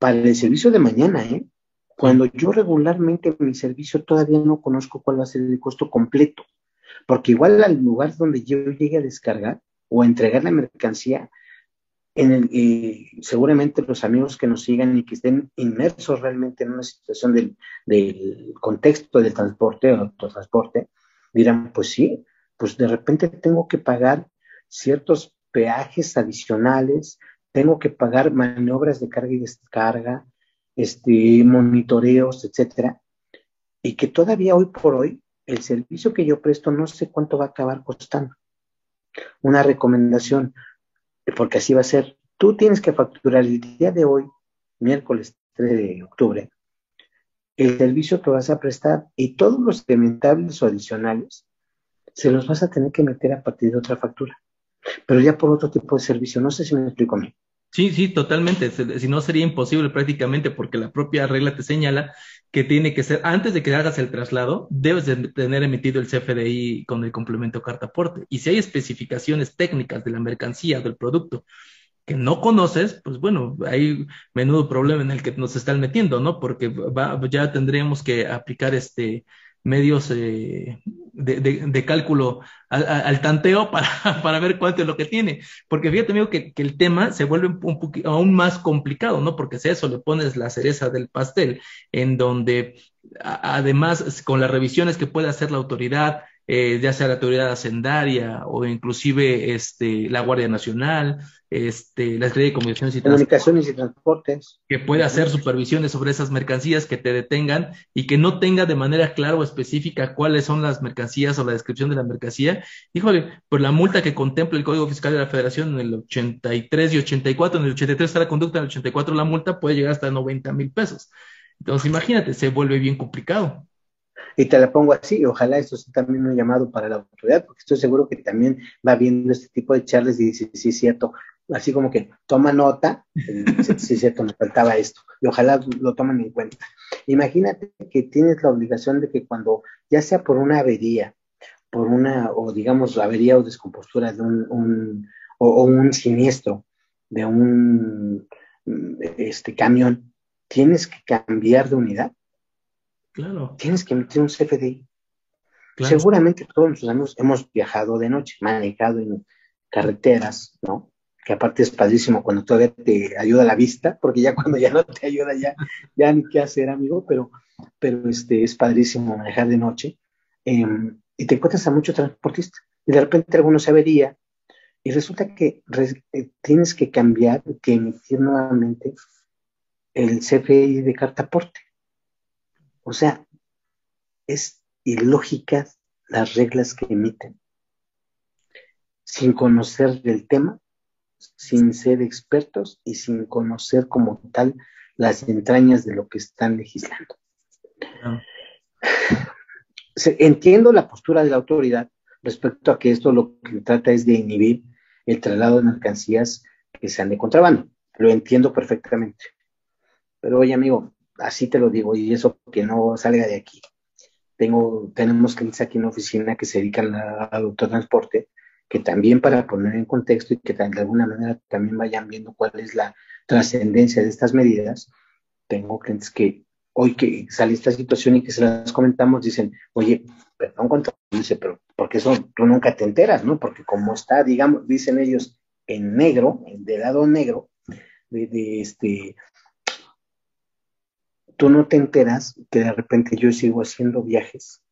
Speaker 4: Para el servicio de mañana, ¿eh? cuando yo regularmente mi servicio todavía no conozco cuál va a ser el costo completo, porque igual al lugar donde yo llegue a descargar o a entregar la mercancía, en el, eh, seguramente los amigos que nos sigan y que estén inmersos realmente en una situación del, contexto del transporte o autotransporte, dirán, pues sí, pues de repente tengo que pagar ciertos peajes adicionales, tengo que pagar maniobras de carga y descarga, este, monitoreos, etcétera, y que todavía hoy por hoy el servicio que yo presto no sé cuánto va a acabar costando. Una recomendación, porque así va a ser. Tú tienes que facturar el día de hoy, miércoles 3 de octubre, el servicio que vas a prestar y todos los incrementables o adicionales se los vas a tener que meter a partir de otra factura, pero ya por otro tipo de servicio. No sé si me explico a mí.
Speaker 3: Sí, sí, totalmente. Si no sería imposible prácticamente porque la propia regla te señala que tiene que ser, antes de que hagas el traslado, debes de tener emitido el CFDI con el complemento carta aporte. Y si hay especificaciones técnicas de la mercancía, del producto, que no conoces, pues bueno, hay menudo problema en el que nos están metiendo, ¿no? Porque ya tendríamos que aplicar este medios eh, de, cálculo al, tanteo para, para, ver cuánto es lo que tiene. Porque fíjate, amigo, que, el tema se vuelve un, poquito aún más complicado, ¿no? Porque si a eso le pones la cereza del pastel, en donde además con las revisiones que puede hacer la autoridad, eh, ya sea la autoridad hacendaria o inclusive este, la Guardia Nacional, este, la Secretaría de Comunicaciones y,
Speaker 4: Comunicaciones y Transportes.
Speaker 3: Que puede hacer supervisiones sobre esas mercancías que te detengan y que no tenga de manera clara o específica cuáles son las mercancías o la descripción de la mercancía. Híjole, pues la multa que contempla el Código Fiscal de la Federación en el 83 y 84, en el 83 está la conducta, en el 84 la multa puede llegar hasta 90 mil pesos. Entonces, imagínate, se vuelve bien complicado.
Speaker 4: Y te la pongo así, ojalá esto sea también un llamado para la autoridad, porque estoy seguro que también va viendo este tipo de charlas y dice, sí, es cierto, así como que toma nota, sí, es cierto, me faltaba esto, y ojalá lo tomen en cuenta. Imagínate que tienes la obligación de que cuando, ya sea por una avería, por una, o digamos, avería o descompostura de un, o, un siniestro de un este camión, tienes que cambiar de unidad
Speaker 3: Claro.
Speaker 4: Tienes que meter un CFDI. Seguramente todos nuestros amigos hemos viajado de noche, manejado en carreteras, ¿no? Que aparte es padrísimo cuando todavía te ayuda la vista, porque ya cuando ya no te ayuda, ya, ya ni qué hacer, amigo, pero, pero este, es padrísimo manejar de noche. Em, y te encuentras a muchos transportistas. Y de repente alguno se avería, y resulta que eh, tienes que cambiar, que emitir nuevamente el CFDI de carta aporte. O sea, es ilógica las reglas que emiten. Sin conocer del tema, sin ser expertos y sin conocer como tal las entrañas de lo que están legislando. Ah. Entiendo la postura de la autoridad respecto a que esto lo que trata es de inhibir el traslado de mercancías que sean de contrabando. Lo entiendo perfectamente. Pero oye, amigo, así te lo digo, y eso que no salga de aquí. Tengo, tenemos clientes aquí en la oficina que se dedican al autotransporte, que también para poner en contexto y que de alguna manera también vayan viendo cuál es la trascendencia de estas medidas, tengo clientes que hoy que sale esta situación y que se las comentamos, dicen, oye, perdón cuánto dice, pero porque eso tú nunca te enteras, ¿no? Porque como está, digamos, dicen ellos, en negro, de lado negro, de, de este, tú no te enteras que de repente yo sigo haciendo viajes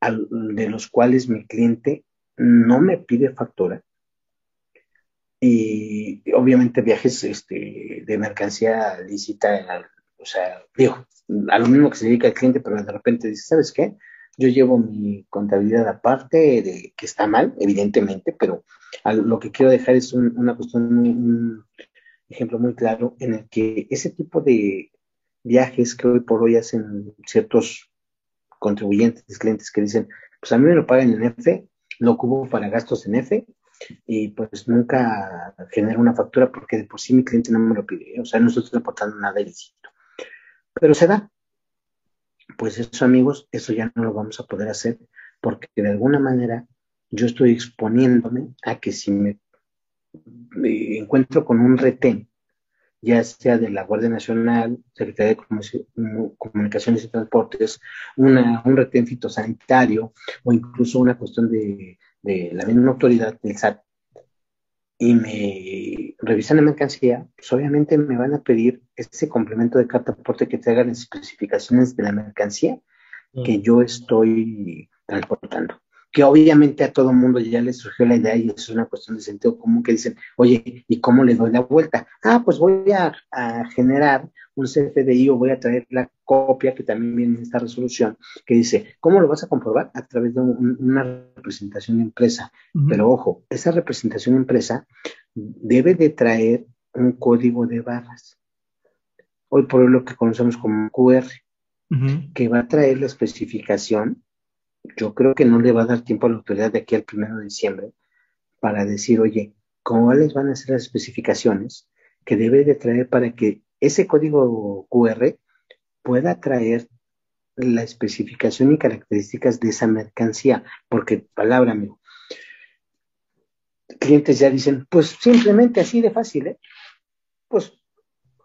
Speaker 4: de los cuales mi cliente no me pide factura y obviamente viajes este, de mercancía lícita o sea, digo, a lo mismo que se dedica el cliente, pero de repente dice, ¿sabes qué? Yo llevo mi contabilidad aparte, de, que está mal, evidentemente, pero lo que quiero dejar es una cuestión, un ejemplo muy claro en el que ese tipo de viajes que hoy por hoy hacen ciertos contribuyentes, clientes que dicen, pues a mí me lo pagan en F, lo ocupo para gastos en F, y pues nunca genero una factura porque de por sí mi cliente no me lo pide, o sea, no estoy aportando nada ilícito. Pero se da. Pues eso, amigos, eso ya no lo vamos a poder hacer porque de alguna manera yo estoy exponiéndome a que si me, encuentro con un retén, ya sea de la Guardia Nacional, Secretaría de Comunicaciones y Transportes, una, un retén fitosanitario o incluso una cuestión de, de la misma autoridad del SAT y me revisan la mercancía, pues obviamente me van a pedir ese complemento de carta aporte que traiga las especificaciones de la mercancía que mm. yo estoy transportando que obviamente a todo mundo ya le surgió la idea y es una cuestión de sentido común que dicen, oye, ¿y cómo le doy la vuelta? Ah, pues voy a, generar un CFDI o voy a traer la copia que también viene en esta resolución que dice, ¿cómo lo vas a comprobar? A través de una representación de empresa. Pero ojo, esa representación de empresa debe de traer un código de barras. Hoy por hoy lo que conocemos como QR, que va a traer la especificación yo creo que no le va a dar tiempo a la autoridad de aquí al primero de diciembre para decir, oye, ¿cuáles van a ser las especificaciones que debe de traer para que ese código QR pueda traer la especificación y características de esa mercancía? Porque, palabra, amigo, clientes ya dicen, pues simplemente así de fácil, ¿eh? Pues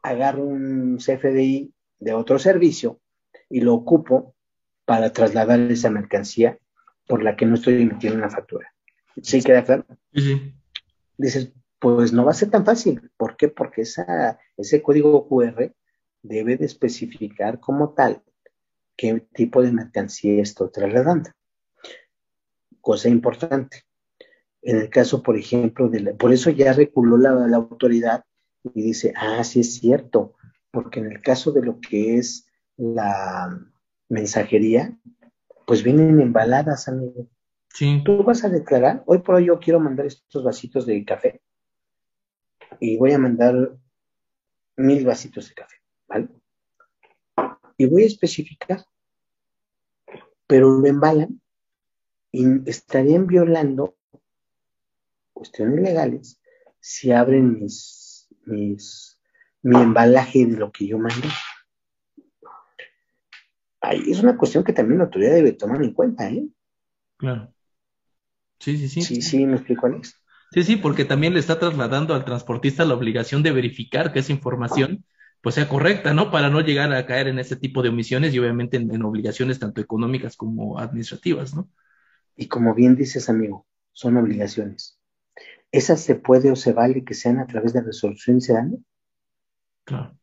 Speaker 4: agarro un CFDI de otro servicio y lo ocupo para trasladar esa mercancía por la que no estoy emitiendo una factura. ¿Sí queda claro? Sí, Dices, pues no va a ser tan fácil. ¿Por qué? Porque esa, ese código QR debe de especificar como tal qué tipo de mercancía estoy trasladando. Cosa importante. En el caso, por ejemplo, de por eso ya reculó la, la autoridad y dice, ah, sí es cierto, porque en el caso de lo que es la, mensajería, pues vienen embaladas, amigo. Sí. Tú vas a declarar, hoy por hoy yo quiero mandar estos vasitos de café y voy a mandar mil vasitos de café, ¿vale? Y voy a especificar, pero lo embalan y estarían violando cuestiones legales si abren mis, mis, mi embalaje de lo que yo mandé es una cuestión que también la autoridad debe tomar en cuenta, ¿eh?
Speaker 3: Claro. Sí, sí, sí.
Speaker 4: Sí, sí, me explico, Alex.
Speaker 3: Sí, sí, porque también le está trasladando al transportista la obligación de verificar que esa información pues sea correcta, ¿no? Para no llegar a caer en este tipo de omisiones y obviamente en, obligaciones tanto económicas como administrativas, ¿no?
Speaker 4: Y como bien dices, amigo, son obligaciones. ¿Esas se puede o se vale que sean a través de resolución dan?
Speaker 3: Claro.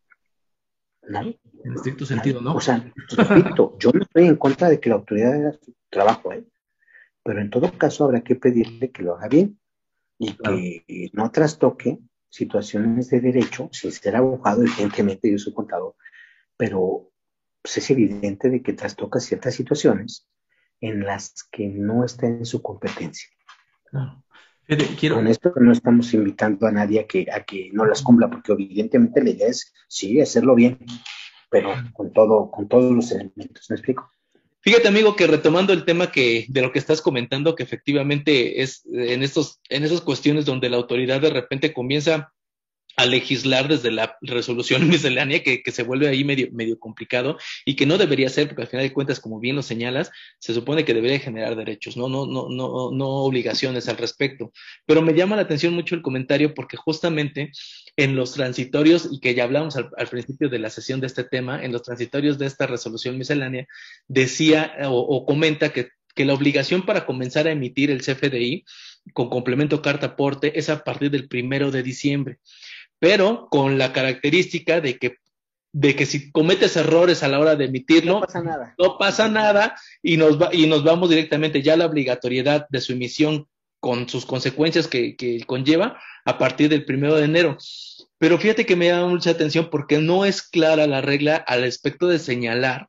Speaker 3: ¿No? En estricto sentido, ¿no?
Speaker 4: O sea, repito, yo no estoy en contra de que la autoridad haga su trabajo, ¿eh? Pero en todo caso habrá que pedirle que lo haga bien y que no trastoque situaciones de derecho, sin ser abogado, evidentemente yo soy contador, pero pues, es evidente de que trastoca ciertas situaciones en las que no está en su competencia. Con esto no estamos invitando a nadie a que, a que no las cumpla, porque evidentemente la idea es, sí, hacerlo bien, pero con todo, con todos los elementos. ¿Me explico?
Speaker 3: Fíjate, amigo, que retomando el tema que, de lo que estás comentando, que efectivamente es en estos, en esas cuestiones donde la autoridad de repente comienza a legislar desde la resolución miscelánea que, que, se vuelve ahí medio, medio complicado y que no debería ser, porque al final de cuentas, como bien lo señalas, se supone que debería generar derechos, no, no, no, no, no obligaciones al respecto. Pero me llama la atención mucho el comentario porque justamente en los transitorios, y que ya hablamos al, principio de la sesión de este tema, en los transitorios de esta resolución miscelánea, decía o, o comenta que, que la obligación para comenzar a emitir el CFDI con complemento carta aporte es a partir del primero de diciembre pero con la característica de que de que si cometes errores a la hora de emitirlo,
Speaker 4: no pasa nada,
Speaker 3: no pasa nada y nos, va, y nos vamos directamente ya a la obligatoriedad de su emisión con sus consecuencias que, que conlleva a partir del primero de enero. Pero fíjate que me llama mucha atención porque no es clara la regla al aspecto de señalar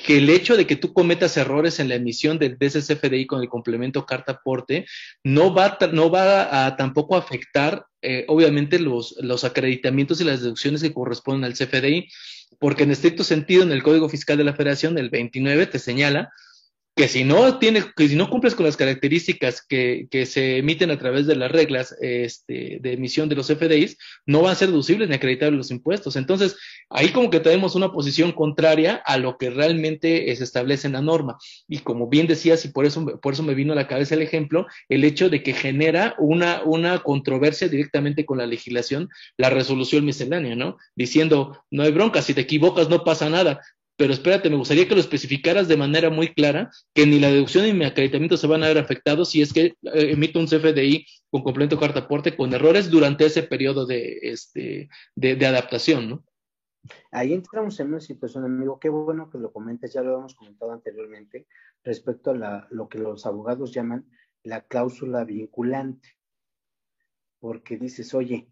Speaker 3: que el hecho de que tú cometas errores en la emisión del DCCFDI con el complemento carta aporte no va, no va a tampoco afectar, eh, obviamente, los, los acreditamientos y las deducciones que corresponden al CFDI, porque en estricto sentido, en el Código Fiscal de la Federación, el 29 te señala que si no tienes, que si no cumples con las características que, que se emiten a través de las reglas este, de emisión de los FDIs, no van a ser deducibles ni acreditables los impuestos. Entonces, ahí como que tenemos una posición contraria a lo que realmente se establece en la norma. Y como bien decías, y por eso, por eso me vino a la cabeza el ejemplo, el hecho de que genera una, una controversia directamente con la legislación, la resolución miscelánea, ¿no? Diciendo, no hay bronca, si te equivocas no pasa nada pero espérate, me gustaría que lo especificaras de manera muy clara, que ni la deducción ni mi acreditamiento se van a ver afectados si es que eh, emito un CFDI con completo carta aporte con errores durante ese periodo de, este, de, adaptación, ¿no?
Speaker 4: Ahí entramos en una situación, amigo, qué bueno que lo comentes, ya lo hemos comentado anteriormente, respecto a lo que los abogados llaman la cláusula vinculante. Porque dices, oye,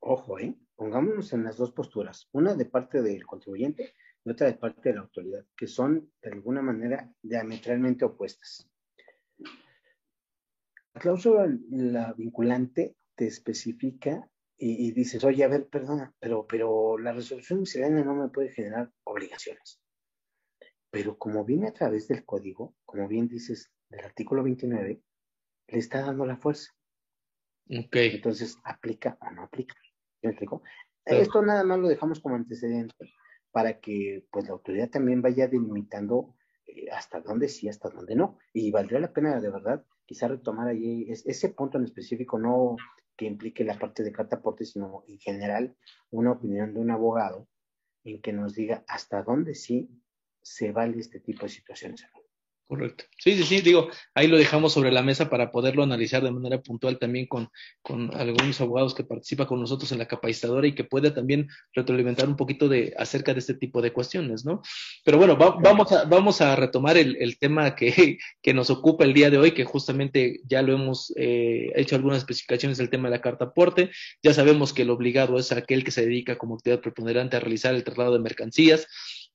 Speaker 4: ojo, ¿eh? pongámonos en las dos posturas, una de parte del contribuyente y otra de parte de la autoridad, que son de alguna manera diametralmente opuestas. La cláusula la vinculante te especifica y, dices, oye, a ver, perdona, pero, pero la resolución miscelánea no me puede generar obligaciones. Pero como viene a través del código, como bien dices, del artículo 29, le está dando la fuerza.
Speaker 3: Okay.
Speaker 4: Entonces, ¿aplica o no aplica? ¿Me explico? Esto nada más lo dejamos como antecedente para que pues la autoridad también vaya delimitando eh, hasta dónde sí, hasta dónde no. Y valdría la pena de verdad quizá retomar ahí ese punto en específico, no que implique la parte de carta aporte, sino en general una opinión de un abogado en que nos diga hasta dónde sí se vale este tipo de situaciones.
Speaker 3: Correcto. Sí, sí, sí, digo, ahí lo dejamos sobre la mesa para poderlo analizar de manera puntual también con, con algunos abogados que participan con nosotros en la capacitadora y que pueda también retroalimentar un poquito de acerca de este tipo de cuestiones, ¿no? Pero bueno, vamos, a, vamos a retomar el, el tema que, que, nos ocupa el día de hoy, que justamente ya lo hemos eh, hecho algunas especificaciones del tema de la carta aporte. Ya sabemos que el obligado es aquel que se dedica como actividad preponderante a realizar el traslado de mercancías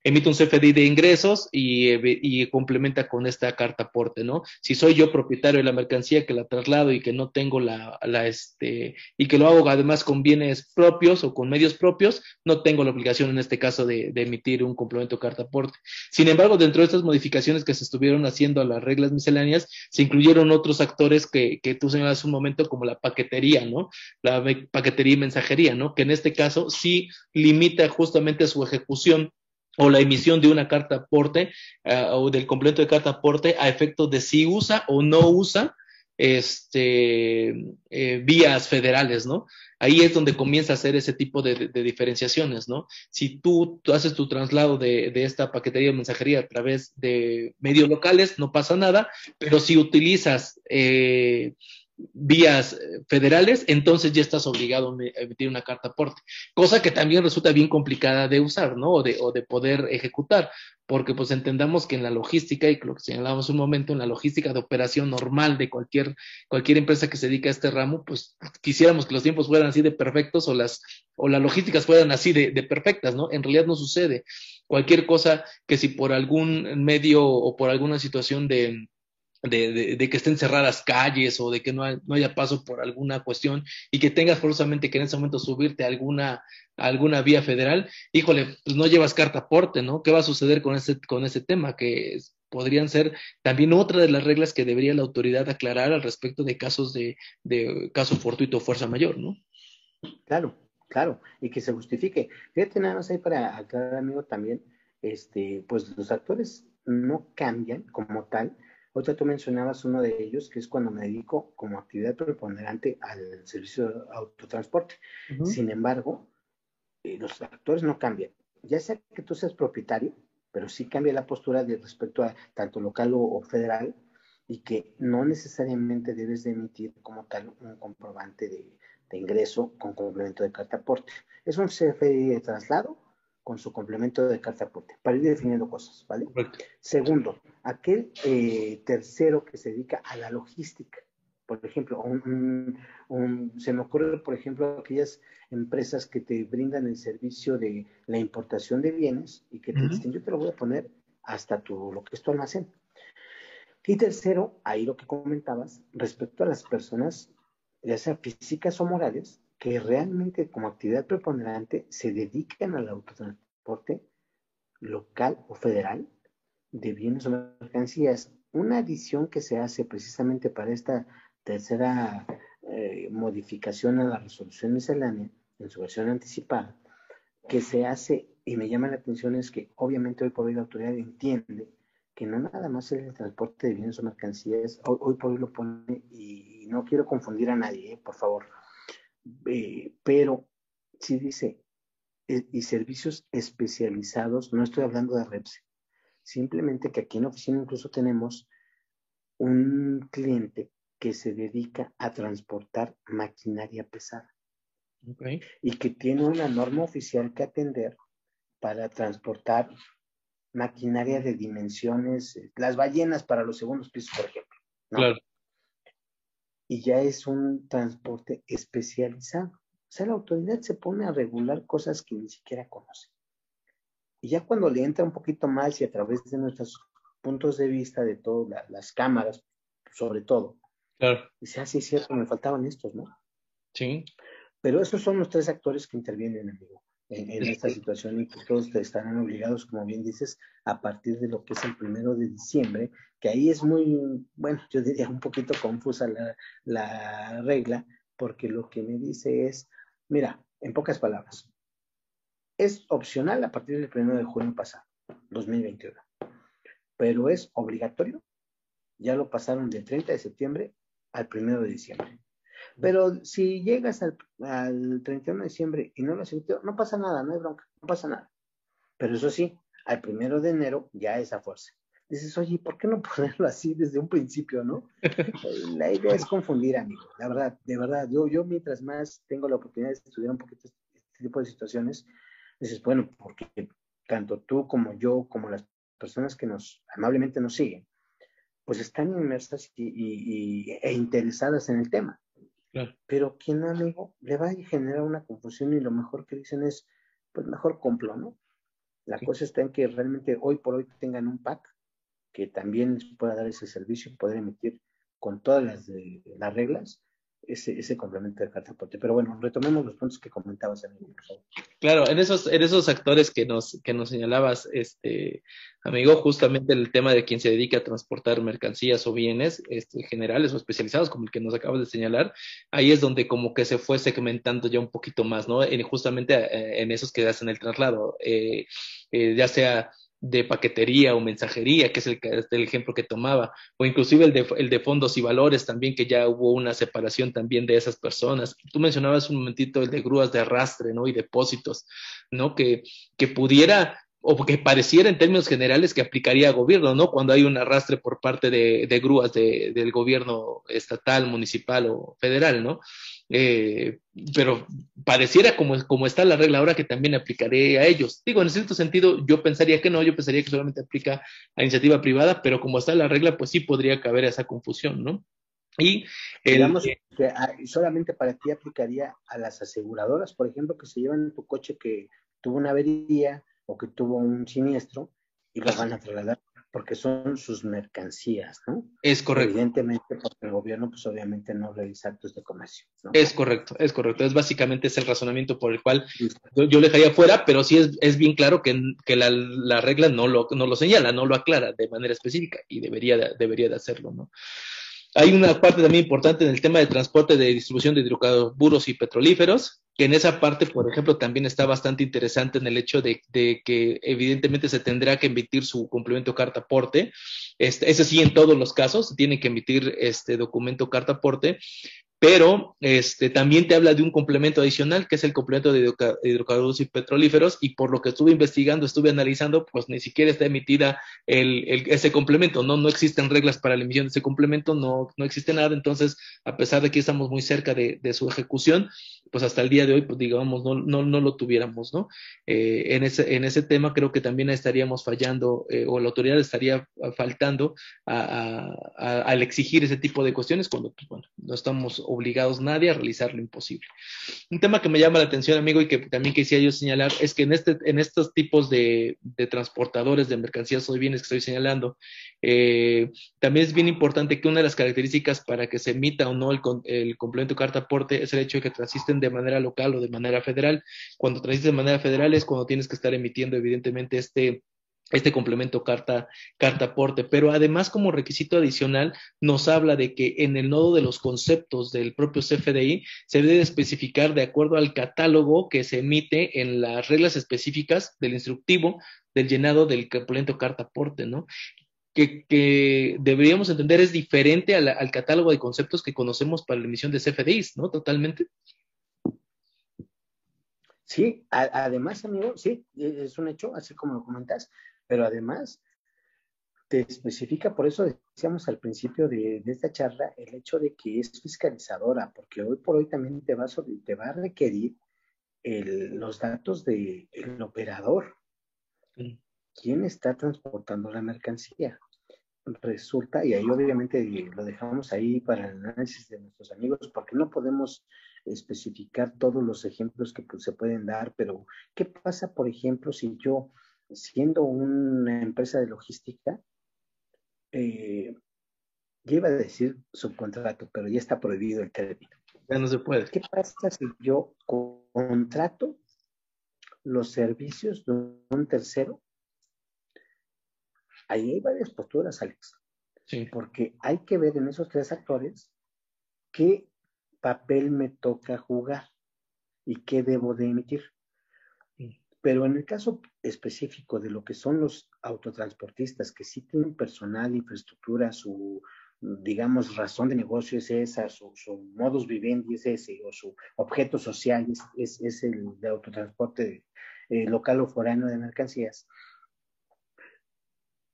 Speaker 3: emite un CFDI de ingresos y, complementa con esta carta aporte, ¿no? Si soy yo propietario de la mercancía que la traslado y que no tengo la, la, este, y que lo hago además con bienes propios o con medios propios, no tengo la obligación en este caso de, de emitir un complemento carta aporte. Sin embargo, dentro de estas modificaciones que se estuvieron haciendo a las reglas misceláneas, se incluyeron otros actores que, que tú señalas un momento como la paquetería, ¿no? La paquetería y mensajería, ¿no? Que en este caso sí limita justamente su ejecución o la emisión de una carta aporte uh, o del complemento de carta aporte a efectos de si usa o no usa este, eh, vías federales, ¿no? Ahí es donde comienza a hacer ese tipo de, diferenciaciones, ¿no? Si tú, tú haces tu traslado de, de, esta paquetería de mensajería a través de medios locales, no pasa nada, pero si utilizas eh, vías eh, federales, entonces ya estás obligado a emitir una carta aporte, cosa que también resulta bien complicada de usar, ¿no? O de, o de poder ejecutar, porque pues entendamos que en la logística, y lo que señalábamos un momento, en la logística de operación normal de cualquier, cualquier empresa que se dedica a este ramo, pues quisiéramos que los tiempos fueran así de perfectos o las, o las logísticas fueran así de, de perfectas, ¿no? En realidad no sucede. Cualquier cosa que si por algún medio o por alguna situación de, de, de, que estén cerradas calles o de que no, no, haya paso por alguna cuestión y que tengas forzosamente que en ese momento subirte a alguna, alguna vía federal, híjole, pues no llevas carta aporte, ¿no? ¿Qué va a suceder con ese, con ese tema? Que podrían ser también otra de las reglas que debería la autoridad aclarar al respecto de casos de, de caso fortuito o fuerza mayor, ¿no?
Speaker 4: Claro, claro, y que se justifique. Fíjate nada más ahí para aclarar, amigo, también, este, pues los actores no cambian como tal, Otra, tú mencionabas uno de ellos, que es cuando me dedico como actividad preponderante al servicio de autotransporte. Uh -huh. Sin embargo, eh, los actores no cambian. Ya sea que tú seas propietario, pero sí cambia la postura de respecto a tanto local o, o federal y que no necesariamente debes de emitir como tal un comprobante de, de ingreso con complemento de carta aporte. Es un CFDI de traslado con su complemento de carta aporte, para ir definiendo cosas, ¿vale? Correcto. Segundo, aquel eh, tercero que se dedica a la logística, por ejemplo, se me ocurre, por ejemplo, aquellas empresas que te brindan el servicio de la importación de bienes y que te dicen, yo te lo voy a poner hasta tu, lo que es tu almacén. Y tercero, ahí lo que comentabas, respecto a las personas, ya sea físicas o morales, que realmente como actividad preponderante se dedican al autotransporte local o federal de bienes o mercancías. Una adición que se hace precisamente para esta tercera eh, modificación a la resolución miscelánea en su versión anticipada, que se hace y me llama la atención es que obviamente hoy por hoy la autoridad entiende que no nada más es el transporte de bienes o mercancías, hoy, por hoy lo pone y, no quiero confundir a nadie, eh, por favor, eh, pero sí dice, y servicios especializados, no estoy hablando de REPSE, simplemente que aquí en la oficina incluso tenemos un cliente que se dedica a transportar maquinaria pesada. Y que tiene una norma oficial que atender para transportar maquinaria de dimensiones, eh, las ballenas para los segundos pisos, por ejemplo. Claro. Y ya es un transporte especializado. O sea, la autoridad se pone a regular cosas que ni siquiera conoce. Y ya cuando le entra un poquito más y a través de nuestros puntos de vista, de todas las cámaras, sobre todo, Claro. Dice, ah, sí, es cierto, me faltaban estos, ¿no?
Speaker 3: Sí.
Speaker 4: Pero esos son los tres actores que intervienen, amigo, en, esta situación y que todos estarán obligados, como bien dices, a partir de lo que es el primero de diciembre, que ahí es muy, bueno, yo diría un poquito confusa la, la regla, porque lo que me dice es, mira, en pocas palabras, es opcional a partir del primero de junio pasado, 2021, pero es obligatorio. Ya lo pasaron del 30 de septiembre al primero de diciembre. Pero si llegas al, al 31 de diciembre y no lo has no pasa nada, no hay bronca, no pasa nada. Pero eso sí, al primero de enero ya es a fuerza. Dices, oye, ¿por qué no ponerlo así desde un principio, no? la idea es confundir, amigo. La verdad, de verdad, yo, yo mientras más tengo la oportunidad de estudiar un poquito este, este tipo de situaciones, dices, bueno, porque tanto tú como yo, como las personas que nos amablemente nos siguen, pues están inmersas y, e interesadas en el tema. Pero quien no, amigo, le va a generar una confusión y lo mejor que dicen es, pues mejor compro, ¿no? La cosa está en que realmente hoy por hoy tengan un pack que también les pueda dar ese servicio y poder emitir con todas las, las reglas ese, ese complemento de cartaporte. Pero bueno, retomemos los puntos que comentabas, amigo, por favor.
Speaker 3: Claro, en esos, en esos actores que nos, que nos señalabas, este, amigo, justamente el tema de quien se dedica a transportar mercancías o bienes este, generales o especializados, como el que nos acabas de señalar, ahí es donde como que se fue segmentando ya un poquito más, ¿no? En, justamente eh, en esos que hacen el traslado, eh, eh, ya sea de paquetería o mensajería, que es el, el, ejemplo que tomaba, o inclusive el de, el de fondos y valores también, que ya hubo una separación también de esas personas. Tú mencionabas un momentito el de grúas de arrastre, ¿no? Y depósitos, ¿no? Que, que pudiera o que pareciera en términos generales que aplicaría gobierno, ¿no? Cuando hay un arrastre por parte de, de grúas de, del gobierno estatal, municipal o federal, ¿no? Eh, pero pareciera como, como está la regla ahora que también aplicaré a ellos. Digo, en cierto sentido, yo pensaría que no, yo pensaría que solamente aplica a iniciativa privada, pero como está la regla, pues sí podría caber esa confusión, ¿no?
Speaker 4: Y solamente para ti aplicaría a las aseguradoras, por ejemplo, que se llevan tu coche que tuvo una avería o que tuvo un siniestro y lo van a trasladar porque son sus mercancías, ¿no?
Speaker 3: Es correcto.
Speaker 4: Evidentemente, porque el gobierno, pues obviamente no realiza actos de comercio. ¿no?
Speaker 3: Es correcto, es correcto. Es básicamente es el razonamiento por el cual yo, yo, le dejaría fuera, pero sí es, es bien claro que, que la, la, regla no lo, no lo señala, no lo aclara de manera específica y debería de, debería de hacerlo, ¿no? Hay una parte también importante en el tema de transporte de distribución de hidrocarburos y petrolíferos, que en esa parte, por ejemplo, también está bastante interesante en el hecho de, que evidentemente se tendrá que emitir su complemento carta aporte. Este, ese sí, en todos los casos, tiene que emitir este documento carta aporte, pero este, también te habla de un complemento adicional, que es el complemento de hidrocarburos y petrolíferos, y por lo que estuve investigando, estuve analizando, pues ni siquiera está emitida el, ese complemento, ¿no? No existen reglas para la emisión de ese complemento, no, no existe nada, entonces, a pesar de que estamos muy cerca de, de su ejecución, pues hasta el día de hoy, pues digamos, no, no, no lo tuviéramos, ¿no? Eh, en, ese, en ese tema creo que también estaríamos fallando, eh, o la autoridad estaría faltando a, a, al exigir ese tipo de cuestiones cuando, pues, bueno, no estamos obligados nadie a realizar lo imposible. Un tema que me llama la atención, amigo, y que también quisiera yo señalar, es que en, este, en estos tipos de, transportadores de mercancías o de bienes que estoy señalando, eh, también es bien importante que una de las características para que se emita o no el, el complemento carta aporte es el hecho de que transisten de manera local o de manera federal. Cuando transisten de manera federal es cuando tienes que estar emitiendo evidentemente este este complemento carta, carta aporte, pero además como requisito adicional nos habla de que en el nodo de los conceptos del propio CFDI se debe especificar de acuerdo al catálogo que se emite en las reglas específicas del instructivo del llenado del complemento carta aporte, ¿no? Que, que, deberíamos entender es diferente al, catálogo de conceptos que conocemos para la emisión de CFDIs, ¿no? Totalmente.
Speaker 4: Sí, además, amigo, sí, e, es un hecho, así como lo comentas, pero además te especifica, por eso decíamos al principio de, de, esta charla, el hecho de que es fiscalizadora, porque hoy por hoy también te va, sobre, te va a requerir el, los datos del de operador. ¿Quién está transportando la mercancía? Resulta, y ahí obviamente lo dejamos ahí para el análisis de nuestros amigos, porque no podemos especificar todos los ejemplos que pues, se pueden dar, pero ¿qué pasa, por ejemplo, si yo siendo una empresa de logística, eh, ya iba a decir subcontrato, pero ya está prohibido el término.
Speaker 3: Ya no se puede.
Speaker 4: ¿Qué pasa si yo contrato los servicios de un tercero? Ahí hay varias posturas, Alex.
Speaker 3: Sí.
Speaker 4: Porque hay que ver en esos tres actores qué papel me toca jugar y qué debo de emitir. Pero en el caso específico de lo que son los autotransportistas, que sí tienen personal, infraestructura, su, digamos, razón de negocio es esa, su, su modus vivendi es ese, o su objeto social es, es, es el de autotransporte eh, local o foráneo de mercancías,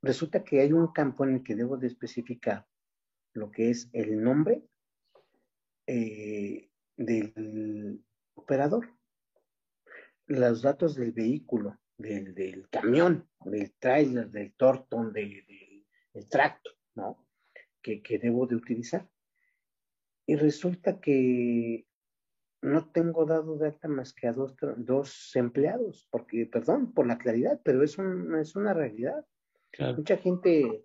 Speaker 4: resulta que hay un campo en el que debo de especificar lo que es el nombre eh, del operador los datos del vehículo, del, del camión, del trailer, del tortón, de, de, del tracto, ¿no? Que, que, debo de utilizar. Y resulta que no tengo dado de alta más que a dos, dos empleados, porque, perdón por la claridad, pero es, un, es una realidad. Claro. Mucha gente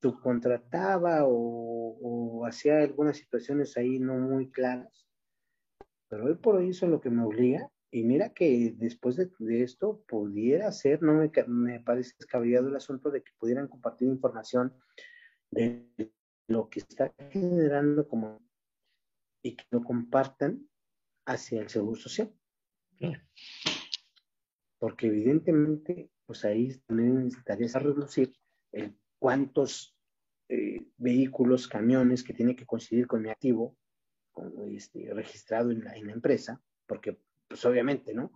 Speaker 4: subcontrataba o, o hacía algunas situaciones ahí no muy claras, pero hoy por hoy eso es lo que me obliga y mira que después de, de esto pudiera ser, no me, me, parece descabellado el asunto de que pudieran compartir información de lo que está generando como y que lo compartan hacia el seguro social. Sí. Porque evidentemente, pues ahí también necesitarías reducir el cuántos eh, vehículos, camiones que tiene que coincidir con mi activo con, este, registrado en la, en la empresa, porque pues obviamente, ¿no?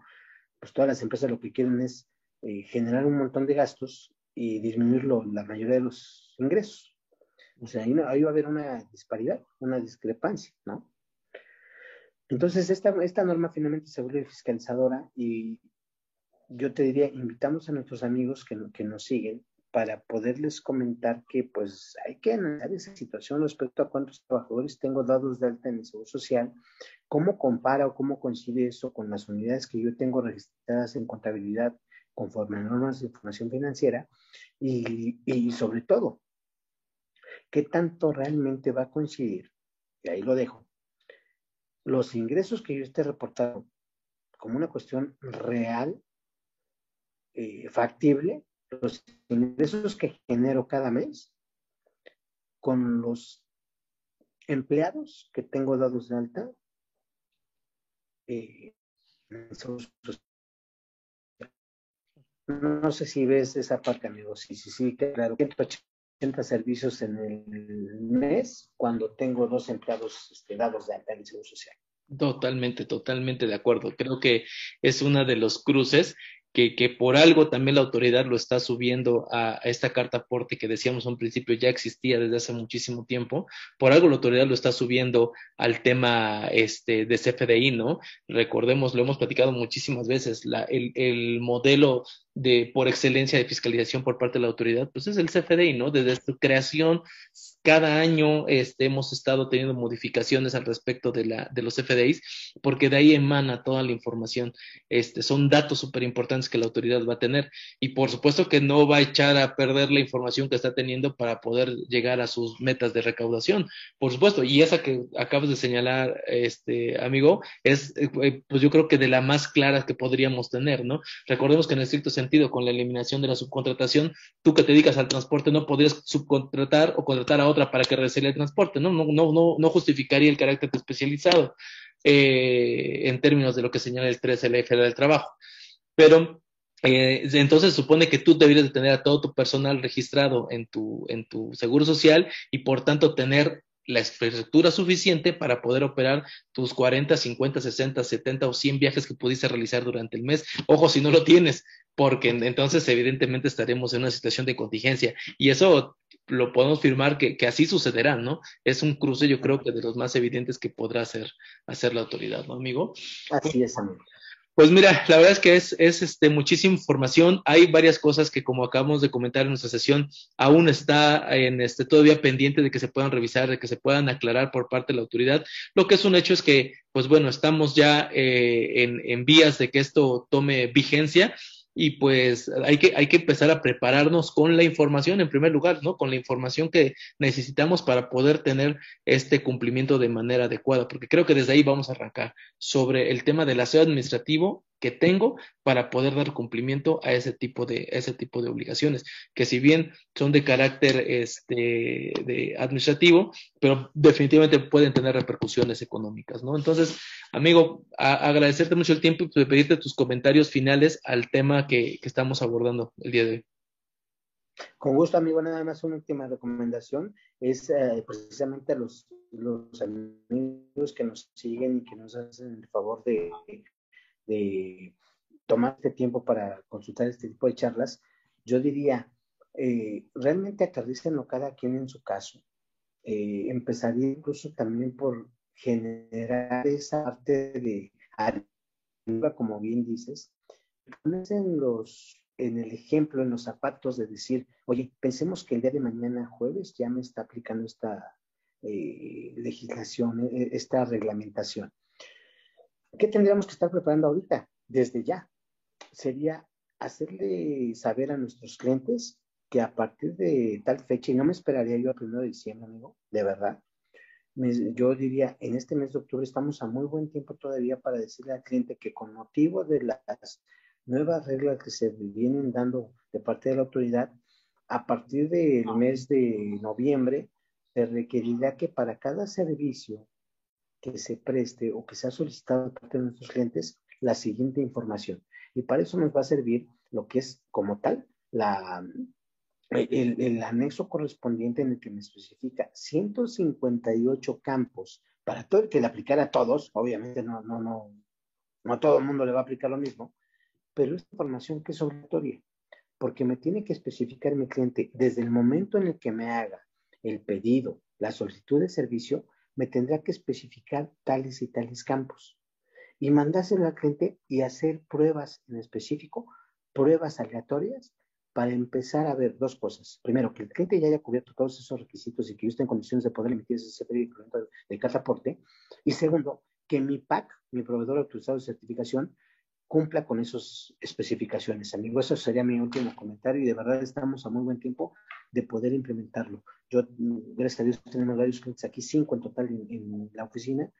Speaker 4: Pues todas las empresas lo que quieren es eh, generar un montón de gastos y disminuir lo, la mayoría de los ingresos. O sea, ahí, va a haber una disparidad, una discrepancia, ¿no? Entonces, esta, esta norma finalmente se vuelve fiscalizadora y yo te diría, invitamos a nuestros amigos que nos siguen para poderles comentar que pues hay que analizar esa situación respecto a cuántos trabajadores tengo dados de alta en el Seguro Social, cómo compara o cómo coincide eso con las unidades que yo tengo registradas en contabilidad conforme a normas de información financiera y, sobre todo, qué tanto realmente va a coincidir, y ahí lo dejo, los ingresos que yo esté reportando como una cuestión real, eh, factible, los ingresos que genero cada mes con los empleados que tengo dados de alta. Eh, no sé si ves esa parte, amigo. Sí, sí, sí, claro. 80 servicios en el mes cuando tengo dos empleados este, dados de alta en el Seguro Social.
Speaker 3: Totalmente, totalmente de acuerdo. Creo que es una de los cruces que, que, por algo también la autoridad lo está subiendo a, esta carta aporte que decíamos un principio ya existía desde hace muchísimo tiempo, por algo la autoridad lo está subiendo al tema este, de CFDI, ¿no? Recordemos, lo hemos platicado muchísimas veces, la, el, el modelo de por excelencia de fiscalización por parte de la autoridad, pues es el CFDI, ¿no? Desde su creación, cada año este, hemos estado teniendo modificaciones al respecto de, la, de los CFDIs, porque de ahí emana toda la información. Este, son datos súper importantes que la autoridad va a tener. Y por supuesto que no va a echar a perder la información que está teniendo para poder llegar a sus metas de recaudación. Por supuesto, y esa que acabas de señalar, este amigo, es, eh, pues yo creo que de la más clara que podríamos tener, ¿no? Recordemos que en estricto sentido, con la eliminación de la subcontratación, tú que te dedicas al transporte no podrías subcontratar o contratar a otra para que realice el transporte, ¿no? No, no, no, no justificaría el carácter especializado eh, en términos de lo que señala el 3LF del trabajo. Pero eh, entonces supone que tú deberías de tener a todo tu personal registrado en tu, en tu seguro social y por tanto tener la infraestructura suficiente para poder operar tus 40, 50, 60, 70 o 100 viajes que pudiste realizar durante el mes. Ojo, si no lo tienes, porque entonces evidentemente estaremos en una situación de contingencia. Y eso lo podemos firmar que, que, así sucederá, ¿no? Es un cruce, yo creo que de los más evidentes que podrá hacer, hacer la autoridad, ¿no, amigo?
Speaker 4: Así es, amigo.
Speaker 3: Pues mira, la verdad es que es, es este, muchísima información. Hay varias cosas que, como acabamos de comentar en nuestra sesión, aún está en este, todavía pendiente de que se puedan revisar, de que se puedan aclarar por parte de la autoridad. Lo que es un hecho es que, pues bueno, estamos ya eh, en, en vías de que esto tome vigencia y pues hay que, hay que empezar a prepararnos con la información en primer lugar, ¿no? Con la información que necesitamos para poder tener este cumplimiento de manera adecuada, porque creo que desde ahí vamos a arrancar sobre el tema del aseo administrativo que tengo para poder dar cumplimiento a ese tipo de ese tipo de obligaciones que si bien son de carácter este de administrativo pero definitivamente pueden tener repercusiones económicas no entonces amigo agradecerte mucho el tiempo y pedirte tus comentarios finales al tema que, que estamos abordando el día de hoy
Speaker 4: con gusto, amigo. Nada más una última recomendación es eh, precisamente a los, los amigos que nos siguen y que nos hacen el favor de, de tomar este tiempo para consultar este tipo de charlas, yo diría, eh, realmente aterrícenlo cada quien en su caso. Eh, empezaría incluso también por generar esa parte de ayuda, como bien dices, ponerse en los en el ejemplo, en los zapatos de decir, oye, pensemos que el día de mañana jueves ya me está aplicando esta eh, legislación, eh, esta reglamentación. ¿Qué tendríamos que estar preparando ahorita? Desde ya. Sería hacerle saber a nuestros clientes que a partir de tal fecha, y no me esperaría yo a primero de diciembre, amigo, de verdad, yo diría, en este mes de octubre estamos a muy buen tiempo todavía para decirle al cliente que con motivo de las nuevas reglas que se vienen dando de parte de la autoridad, a partir del mes de noviembre, se requerirá que para cada servicio que se preste o que sea solicitado por parte de nuestros clientes la siguiente información. Y para eso nos va a servir lo que es como tal la, el, el, anexo correspondiente en el que me especifica 158 campos para todo el que le aplicara a todos, obviamente no, no, no, no todo el mundo le va a aplicar lo mismo, pero es información que es obligatoria, porque me tiene que especificar mi cliente desde el momento en el que me haga el pedido, la solicitud de servicio, me tendrá que especificar tales y tales campos y mandárselo al cliente y hacer pruebas en específico, pruebas aleatorias para empezar a ver dos cosas. Primero, que el cliente ya haya cubierto todos esos requisitos y que yo esté en condiciones de poder emitir ese pedido de cartaporte. Y segundo, que mi PAC, mi proveedor autorizado de certificación, cumpla con esas especificaciones, amigo. Eso sería mi último comentario y de verdad estamos a muy buen tiempo de poder implementarlo. Yo, gracias a Dios, tenemos varios clientes aquí, cinco en total en, en la oficina,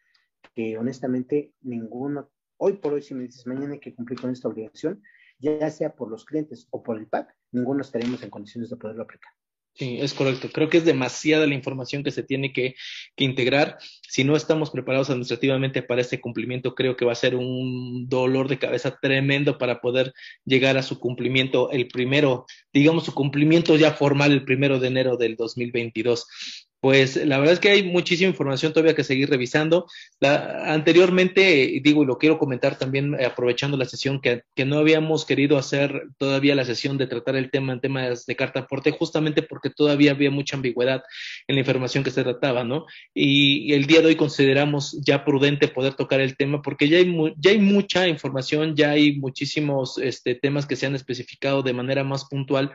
Speaker 4: que honestamente ninguno, hoy por hoy, si me dices mañana hay que cumplir con esta obligación, ya sea por los clientes o por el PAC, ninguno estaremos en condiciones de poderlo aplicar.
Speaker 3: Sí, es correcto. Creo que es demasiada la información que se tiene que, que, integrar. Si no estamos preparados administrativamente para este cumplimiento, creo que va a ser un dolor de cabeza tremendo para poder llegar a su cumplimiento el primero, digamos, su cumplimiento ya formal el primero de enero del 2022 pues la verdad es que hay muchísima información todavía que seguir revisando. La, anteriormente, digo, y lo quiero comentar también eh, aprovechando la sesión, que, no habíamos querido hacer todavía la sesión de tratar el tema en temas de carta aporte, justamente porque todavía había mucha ambigüedad en la información que se trataba, ¿no? Y, el día de hoy consideramos ya prudente poder tocar el tema porque ya hay, ya hay mucha información, ya hay muchísimos este, temas que se han especificado de manera más puntual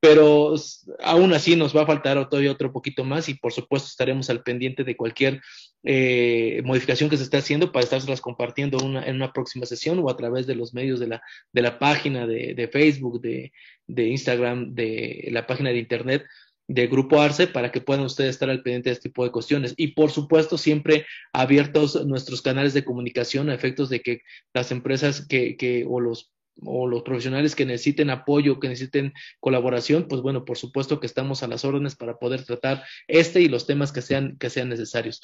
Speaker 3: pero aún así nos va a faltar todavía otro poquito más y por supuesto estaremos al pendiente de cualquier eh, modificación que se esté haciendo para estárselas compartiendo una, en una próxima sesión o a través de los medios de la, de la página de, de Facebook, de, de, Instagram, de la página de Internet de Grupo Arce para que puedan ustedes estar al pendiente de este tipo de cuestiones. Y por supuesto, siempre abiertos nuestros canales de comunicación a efectos de que las empresas que, que o los o los profesionales que necesiten apoyo, que necesiten colaboración, pues bueno, por supuesto que estamos a las órdenes para poder tratar este y los temas que sean, que sean necesarios.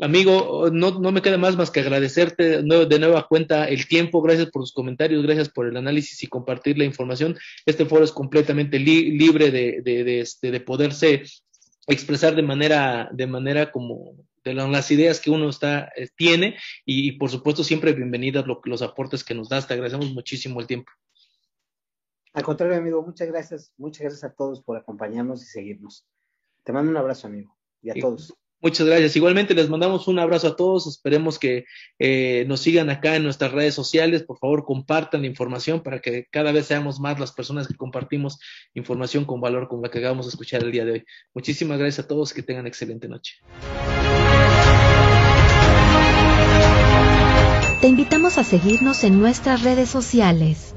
Speaker 3: Amigo, no, no me queda más más que agradecerte de nueva cuenta el tiempo, gracias por sus comentarios, gracias por el análisis y compartir la información. Este foro es completamente libre de, de, de, este, de poderse expresar de manera, de manera como de las ideas que uno está, eh, tiene y, por supuesto siempre bienvenidas los aportes que nos das. Te agradecemos muchísimo el tiempo.
Speaker 4: Al contrario, amigo, muchas gracias. Muchas gracias a todos por acompañarnos y seguirnos. Te mando un abrazo, amigo, y a todos.
Speaker 3: Muchas gracias. Igualmente les mandamos un abrazo a todos. Esperemos que eh, nos sigan acá en nuestras redes sociales. Por favor, compartan la información para que cada vez seamos más las personas que compartimos información con valor como la que acabamos de escuchar el día de hoy. Muchísimas gracias a todos. Que tengan excelente noche.
Speaker 2: Te invitamos a seguirnos en nuestras redes sociales.